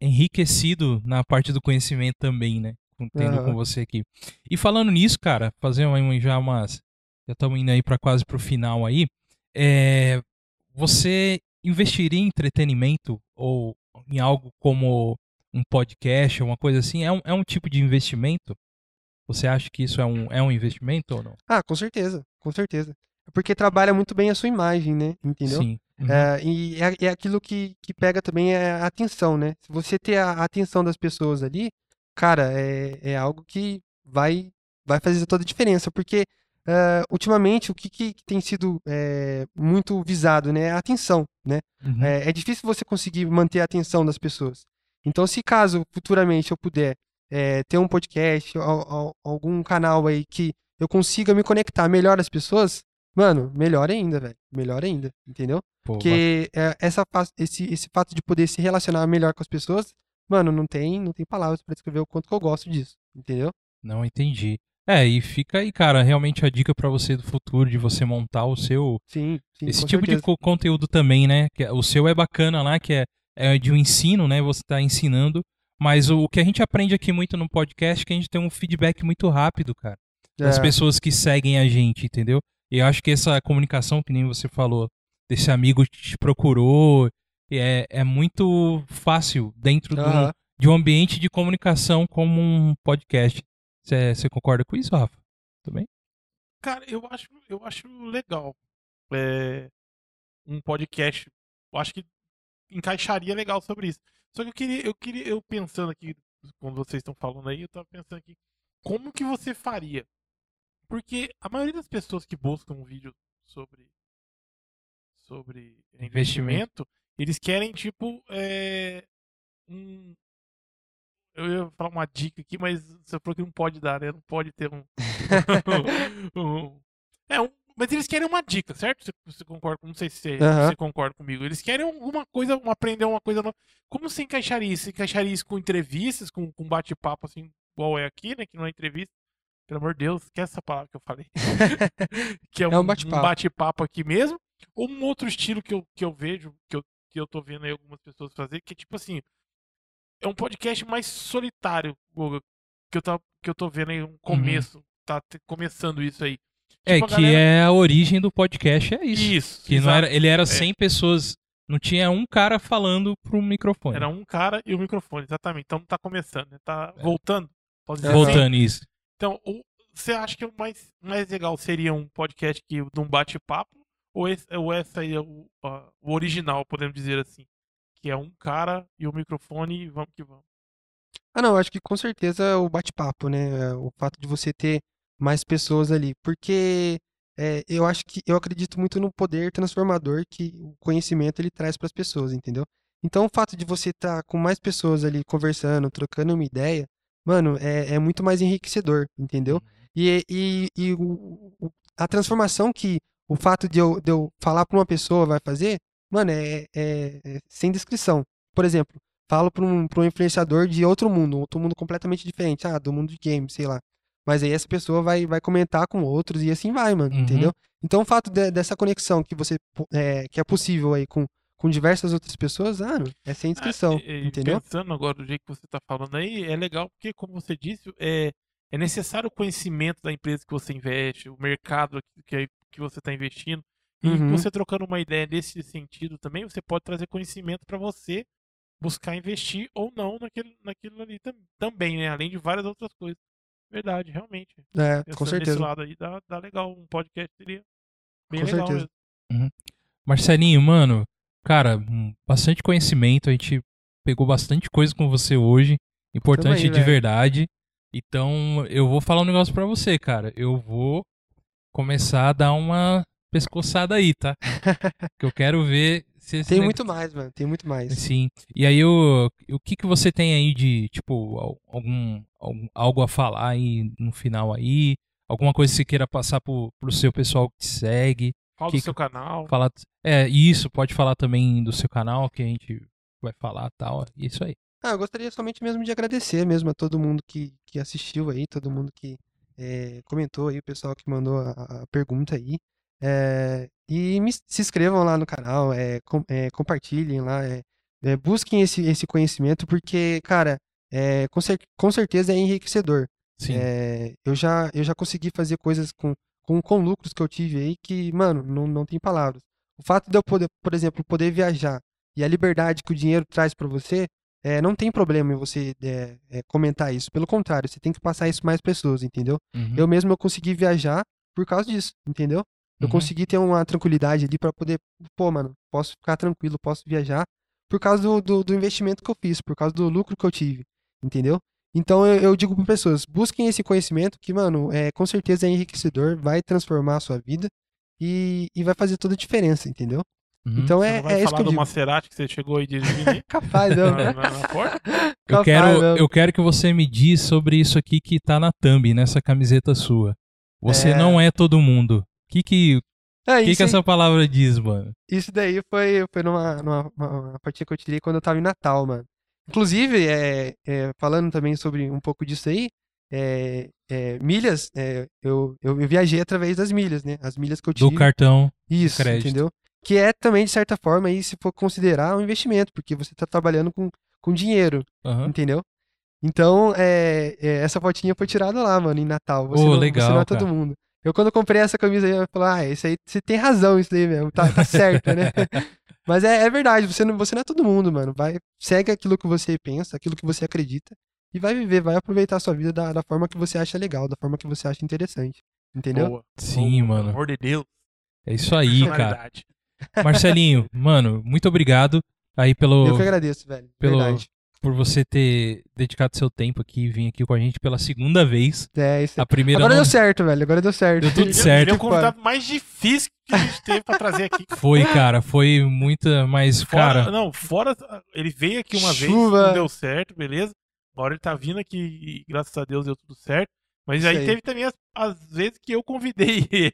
enriquecido na parte do conhecimento também, né? Com- Tendo Aham. com você aqui. E falando nisso, cara, fazer uma- já umas. Já estamos indo aí para quase pro final aí. É, você investiria em entretenimento ou em algo como um podcast, uma coisa assim? É um, é um tipo de investimento? Você acha que isso é um, é um investimento ou não? Ah, com certeza, com certeza. Porque trabalha muito bem a sua imagem, né? Entendeu? Sim. Uhum. É, e é, é aquilo que, que pega também é a atenção, né? Se você ter a atenção das pessoas ali, cara, é, é algo que vai, vai fazer toda a diferença. Porque é, ultimamente o que, que tem sido é, muito visado, né? É a atenção, né? Uhum. É, difícil você conseguir manter a atenção das pessoas. Então, se caso futuramente eu puder ter um podcast, al- al- algum canal aí que eu consiga me conectar melhor às pessoas, mano, melhor ainda, velho. Melhor ainda, entendeu? Pô, Porque é, essa, esse, esse fato de poder se relacionar melhor com as pessoas, mano, não tem, não tem palavras pra descrever o quanto que eu gosto disso, entendeu? Não entendi. É, e fica aí, cara, realmente a dica pra você do futuro de você montar o seu Sim, sim, esse tipo de certeza. co- conteúdo também, né? Que é- o seu é bacana lá, que é, é de um ensino, né? Você tá ensinando, mas o, o que a gente aprende aqui muito no podcast é que a gente tem um feedback muito rápido, cara, das É, pessoas que seguem a gente, entendeu? E eu acho que essa comunicação, que nem você falou, desse amigo que te procurou, é, é muito fácil dentro de um, aham. de um ambiente de comunicação como um podcast. Você concorda com isso, Rafa? Também? Cara, eu acho, eu acho legal. É, um podcast. Eu acho que encaixaria legal sobre isso. Só que eu queria, eu queria, eu pensando aqui, quando vocês estão falando aí, eu tava pensando aqui, como que você faria? Porque a maioria das pessoas que buscam um vídeo sobre sobre investimento, eles querem tipo é, um eu ia falar uma dica aqui, mas você falou que não pode dar, né? Não pode ter um. [LAUGHS] um- é, um, mas eles querem uma dica, certo? Você, você concorda? Não sei se você, Aham. você concorda comigo. Eles querem alguma coisa, um, aprender uma coisa nova. Como você encaixaria isso? Você encaixaria isso com entrevistas, com, com bate-papo, assim, igual é aqui, né? Que não é entrevista. Pelo amor de Deus, que é essa palavra que eu falei? [LAUGHS] [LAUGHS] que é É um, um bate-papo. bate-papo aqui mesmo. Ou um outro estilo que eu, que eu vejo, que eu, que eu tô vendo aí algumas pessoas fazer, que é tipo assim é um podcast mais solitário, Guga, que eu, tá, que eu tô vendo aí um começo, tá te- começando isso aí. É, Tipo, a que galera- é a origem do podcast, é isso. Isso. Que não era, ele era É. 100 pessoas, não tinha um cara falando pro microfone. Era um cara e o microfone, exatamente. Então tá começando, né? Tá voltando. Pode dizer assim? Voltando isso. Então, você acha que o mais, mais legal seria um podcast que, de um bate-papo? Ou, esse, ou essa aí é o, a- o original, podemos dizer assim? Que é um cara e o microfone e vamos que vamos. Ah, não, acho que com certeza o bate-papo, né? O fato de você ter mais pessoas ali. Porque é, eu acho que eu acredito muito no poder transformador que o conhecimento ele traz para as pessoas, entendeu? Então o fato de você estar com mais pessoas ali conversando, trocando uma ideia, mano, é, é muito mais enriquecedor, entendeu? E, e, e o- a transformação que o fato de eu, de eu falar para uma pessoa vai fazer, mano, é, é- é sem descrição. Por exemplo, falo para um, pra um influenciador de outro mundo, outro mundo completamente diferente, ah, do mundo de games, sei lá. Mas aí essa pessoa vai, vai comentar com outros e assim vai, mano, Uhum. entendeu? Então o fato de- dessa conexão que você é, que é possível aí com, com diversas outras pessoas, ah, é sem descrição, Ah, e- entendeu? Pensando agora do jeito que você está falando aí, é legal porque, como você disse, é, é necessário o conhecimento da empresa que você investe, o mercado que, que você está investindo. E Uhum. você trocando uma ideia nesse sentido também, você pode trazer conhecimento para você buscar investir ou não naquele, naquilo ali tam- também, né? Além de várias outras coisas. Verdade, realmente. É, Pensando com certeza. lado aí, dá, dá legal. Um podcast seria bem Com legal certeza. mesmo. Marcelinho, mano, cara, hum, bastante conhecimento, a gente pegou bastante coisa com você hoje, importante Também, de velho. verdade. Então, eu vou falar um negócio pra você, cara. Eu vou começar a dar uma pescoçada aí, tá? [LAUGHS] que eu quero ver se Tem muito mais, mano. Tem muito mais. Sim. E aí, o, o que que você tem aí de, tipo, al- algum, algum- algo a falar aí no final aí? Alguma coisa que você queira passar pro, pro seu pessoal que te segue? Fala Que- do seu canal. Falar, é, isso, pode falar também do seu canal, que a gente vai falar e tal. E isso aí. Ah, eu gostaria somente mesmo de agradecer mesmo a todo mundo que, que assistiu aí, todo mundo que eh, comentou aí, o pessoal que mandou a, a pergunta aí. Eh, e me- se inscrevam lá no canal, eh, com- eh, compartilhem lá, eh, eh, busquem esse, esse conhecimento, porque, cara, eh, com, cer- com certeza é enriquecedor. Sim. É, eu já, eu já consegui fazer coisas com, com, com lucros que eu tive aí que, mano, não, não tem palavras. O fato de eu poder, por exemplo, poder viajar e a liberdade que o dinheiro traz pra você, é, não tem problema em você é, é, comentar isso. Pelo contrário, você tem que passar isso mais pessoas, entendeu? Uhum. Eu mesmo eu consegui viajar por causa disso, entendeu? Eu Uhum. consegui ter uma tranquilidade ali pra poder, pô, mano, posso ficar tranquilo, posso viajar por causa do, do, do investimento que eu fiz, por causa do lucro que eu tive, entendeu? Então eu, eu digo para pessoas, busquem esse conhecimento que, mano, é, com certeza é enriquecedor, vai transformar a sua vida e, e vai fazer toda a diferença, entendeu? Uhum. Então Você é, não vai é isso falar que eu do. Maserati que você chegou aí dirigindo aí [LAUGHS] Capaz, não, na, na- na porta? Eu Capaz, quero, não. eu quero que você me diz sobre isso aqui que tá na thumb, nessa camiseta sua. Você É. não é todo mundo. O que que, É, que, isso, que essa palavra diz, mano? isso daí foi, foi numa, numa uma, uma partida que eu tirei quando eu tava em Natal, mano. Inclusive, é, é, falando também sobre um pouco disso aí, é, é, milhas, é, eu, eu, eu viajei através das milhas, né? As milhas que eu Do tive. cartão. Isso, crédito. entendeu? Que é também, de certa forma, aí, se for considerar um investimento, porque você tá trabalhando com, com dinheiro, Aham. entendeu? Então, é, essa fotinha foi tirada lá, mano, em Natal. Você, Ô, não, você legal, não é todo mundo. Eu, quando eu comprei essa camisa aí, eu falei, ah, isso aí, você tem razão, isso aí mesmo, tá, tá certo, né? [LAUGHS] Mas é, é verdade, você não, você não é todo mundo, mano. Vai, segue aquilo que você pensa, aquilo que você acredita, e vai viver, vai aproveitar a sua vida da, da forma que você acha legal, da forma que você acha interessante. Entendeu? Boa. Sim, Boa, mano. Pelo amor de Deus. É isso aí, cara. Marcelinho, mano, muito obrigado aí pelo, Eu que agradeço, velho. pelo- Verdade. Por você ter dedicado seu tempo aqui e vir aqui com a gente pela segunda vez. É, isso A primeira Agora não deu certo, velho. Agora deu certo. Deu tudo certo. Ele é o convidado mais difícil que a gente teve pra trazer aqui. [LAUGHS] foi, cara. Foi muita, mas, Fora, cara, não, fora. Ele veio aqui uma vez, Chuva. não deu certo, beleza? Agora ele tá vindo aqui e graças a Deus deu tudo certo. Mas aí, aí. teve também as, as vezes que eu convidei [LAUGHS] ele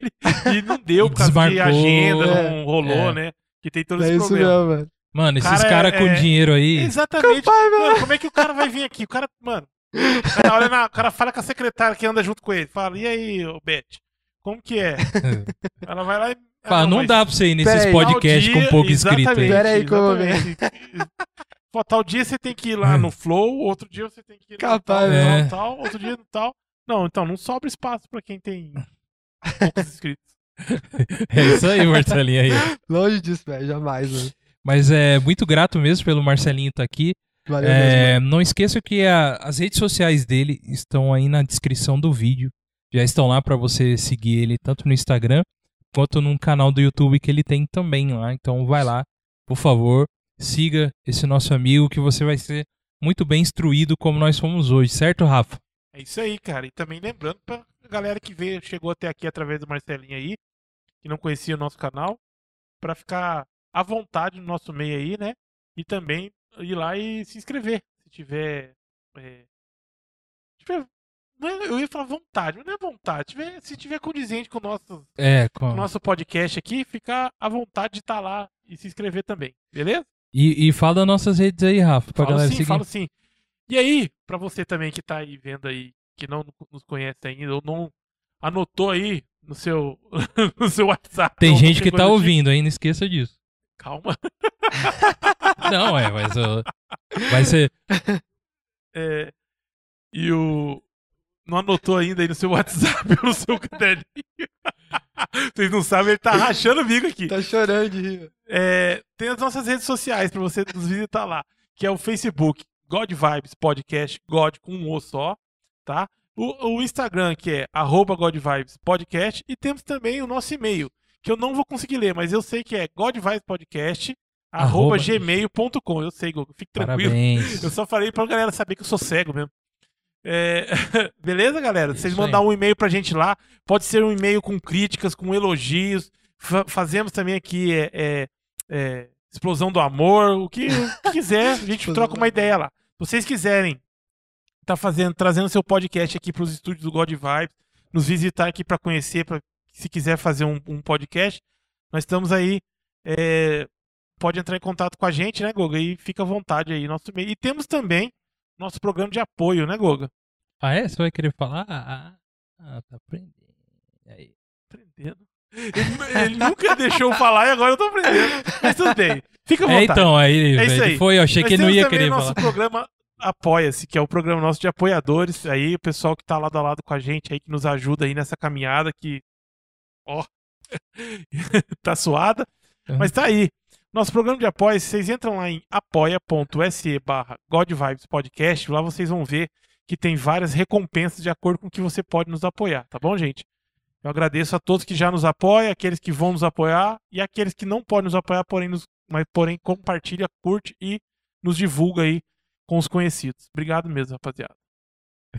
e não deu por causa de desmarcou. agenda, É. não rolou, É. né? Que tem todo É esse isso problema. mesmo, mano. esses cara caras é- com é- dinheiro aí. Exatamente. Mano. Mano, como é que o cara vai vir aqui? O cara, mano, o cara, olha na- o cara fala com a secretária que anda junto com ele. Fala, e aí, ô Beth? Como que é? [LAUGHS] Ela vai lá e. Ah, Fala, não mas dá pra você ir nesses podcasts com pouco inscrito aí. exatamente, Pera aí que eu vou ver. exatamente. Pô, tal dia você tem que ir lá no [LAUGHS] Flow, outro dia você tem que ir no Capaz, tal, né? tal, tal, outro dia no tal. Não, então não sobra espaço pra quem tem poucos inscritos. [LAUGHS] É isso aí, Marcelinho aí. Longe disso, velho. Jamais, mano. Mas é muito grato mesmo pelo Marcelinho estar aqui. Valeu mesmo, É, mano. não esqueça que a- as redes sociais dele estão aí na descrição do vídeo. Já estão lá para você seguir ele tanto no Instagram quanto no canal do YouTube que ele tem também lá. Então vai lá, por favor, siga esse nosso amigo que você vai ser muito bem instruído como nós fomos hoje, certo, Rafa? É isso aí, cara. E também lembrando pra galera que veio, chegou até aqui através do Marcelinho aí, que não conhecia o nosso canal, pra ficar à vontade no nosso meio aí, né? E também ir lá e se inscrever. Se tiver. é, tiver- não é- eu ia falar vontade, mas não é vontade. Tiver- se tiver condizente com o nosso, É, com o com... nosso podcast aqui, ficar à vontade de estar lá e se inscrever também, beleza? e, e fala nossas redes aí, Rafa, pra Falo galera sim, seguir. falo sim. E aí, pra você também que tá aí vendo aí, que não nos conhece ainda, ou não anotou aí no seu, [LAUGHS] no seu WhatsApp. Tem gente que tá do ouvindo aí, não esqueça disso. Calma. [LAUGHS] Não, é, mas ó, vai ser. [LAUGHS] É, e o. Não anotou ainda aí no seu WhatsApp [LAUGHS] ou no seu caderninho. Vocês não sabem, ele tá rachando o bico aqui. Tá chorando de rir. É, tem as nossas redes sociais pra você nos visitar lá, que é o Facebook, God Vibes Podcast, God com um O só, tá? O, o Instagram, que é arroba God Vibes Podcast, e temos também o nosso e-mail, que eu não vou conseguir ler, mas eu sei que é God Vibes Podcast, arroba Arroba- gmail.com. Eu sei, Gogo, fique tranquilo. Parabéns. Eu só falei pra galera saber que eu sou cego mesmo. É, [LAUGHS] Beleza, galera? Vocês Isso aí. mandar um e-mail pra gente lá. Pode ser um e-mail com críticas, com elogios. Fa- fazemos também aqui é, é, é, explosão do amor, o que o que [LAUGHS] quiser, a gente troca uma ideia lá. Se vocês quiserem tá fazendo, trazendo seu podcast aqui para os estúdios do God Vibes, nos visitar aqui para conhecer, para se quiser fazer um, um podcast, nós estamos aí. é, pode entrar em contato com a gente, né, Goga? E fica à vontade aí, nosso e-mail. E temos também nosso programa de apoio, né, Goga? Ah, é? Você vai querer falar? Ah, ah, tá aprendendo. Aí. Aprendendo. Ele, ele nunca [LAUGHS] deixou falar e agora eu tô aprendendo. Mas tudo bem. Fica à vontade. É, então, aí, É isso aí. foi, eu achei Nós que ele não ia querer o nosso falar. programa Apoia-se, que é o programa nosso de apoiadores. Aí o pessoal que tá lado a lado com a gente aí, que nos ajuda aí nessa caminhada que, ó, [LAUGHS] tá suada. Mas tá aí. Nosso programa de apoio, vocês entram lá em apoia.se barra lá vocês vão ver que tem várias recompensas de acordo com o que você pode nos apoiar, tá bom, gente? Eu agradeço a todos que já nos apoiam, aqueles que vão nos apoiar e aqueles que não podem nos apoiar, porém, nos, mas, porém compartilha, curte e nos divulga aí com os conhecidos. Obrigado mesmo, rapaziada.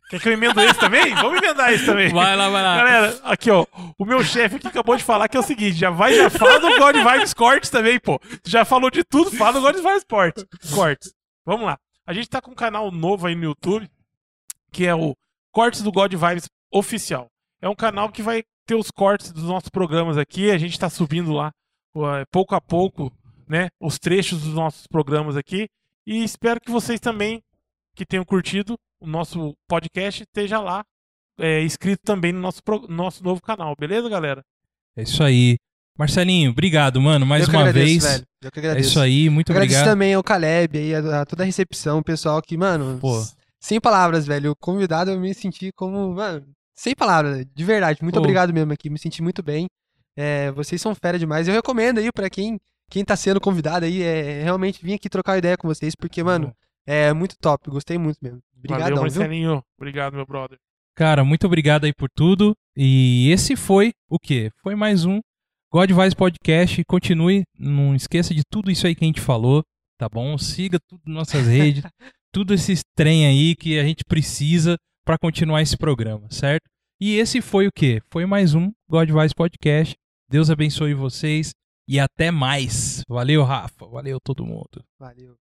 Quer que eu emendo esse também? Vamos emendar esse também. Vai lá, vai lá. Galera, aqui ó, o meu chefe aqui acabou de falar que é o seguinte, já vai, já fala do God Vibes Cortes também, pô. Já falou de tudo, fala do God Vibes Cortes. Cortes. Vamos lá. A gente tá com um canal novo aí no YouTube, que é o Cortes do God Vibes Oficial. É um canal que vai ter os cortes dos nossos programas aqui, a gente tá subindo lá uh, pouco a pouco, né, os trechos dos nossos programas aqui, e espero que vocês também, que tenham curtido o nosso podcast, esteja lá é, inscrito também no nosso, pro- nosso novo canal, beleza, galera? É isso aí. Marcelinho, obrigado, mano, mais eu que uma agradeço, vez. velho. Eu que É agradeço. isso aí, muito agradeço obrigado. também ao Caleb aí, a, a toda a recepção, o pessoal que, mano, Pô. sem palavras, velho. O convidado eu me senti como, mano, sem palavras, de verdade. Muito Pô. obrigado mesmo aqui, me senti muito bem. É, vocês são fera demais. Eu recomendo aí pra quem, quem tá sendo convidado aí, é realmente vir aqui trocar ideia com vocês, porque, mano, é muito top. Gostei muito mesmo. Valeu, Obrigadão, viu? Marcelinho. Obrigado, meu brother. Cara, muito obrigado aí por tudo. E esse foi o quê? Foi mais um God Vibes Podcast. Continue, não esqueça de tudo isso aí que a gente falou, tá bom? Siga tudo nossas redes, [LAUGHS] tudo esse trem aí que a gente precisa pra continuar esse programa, certo? E esse foi o quê? Foi mais um God Vibes Podcast. Deus abençoe vocês e até mais. Valeu, Rafa. Valeu todo mundo. Valeu.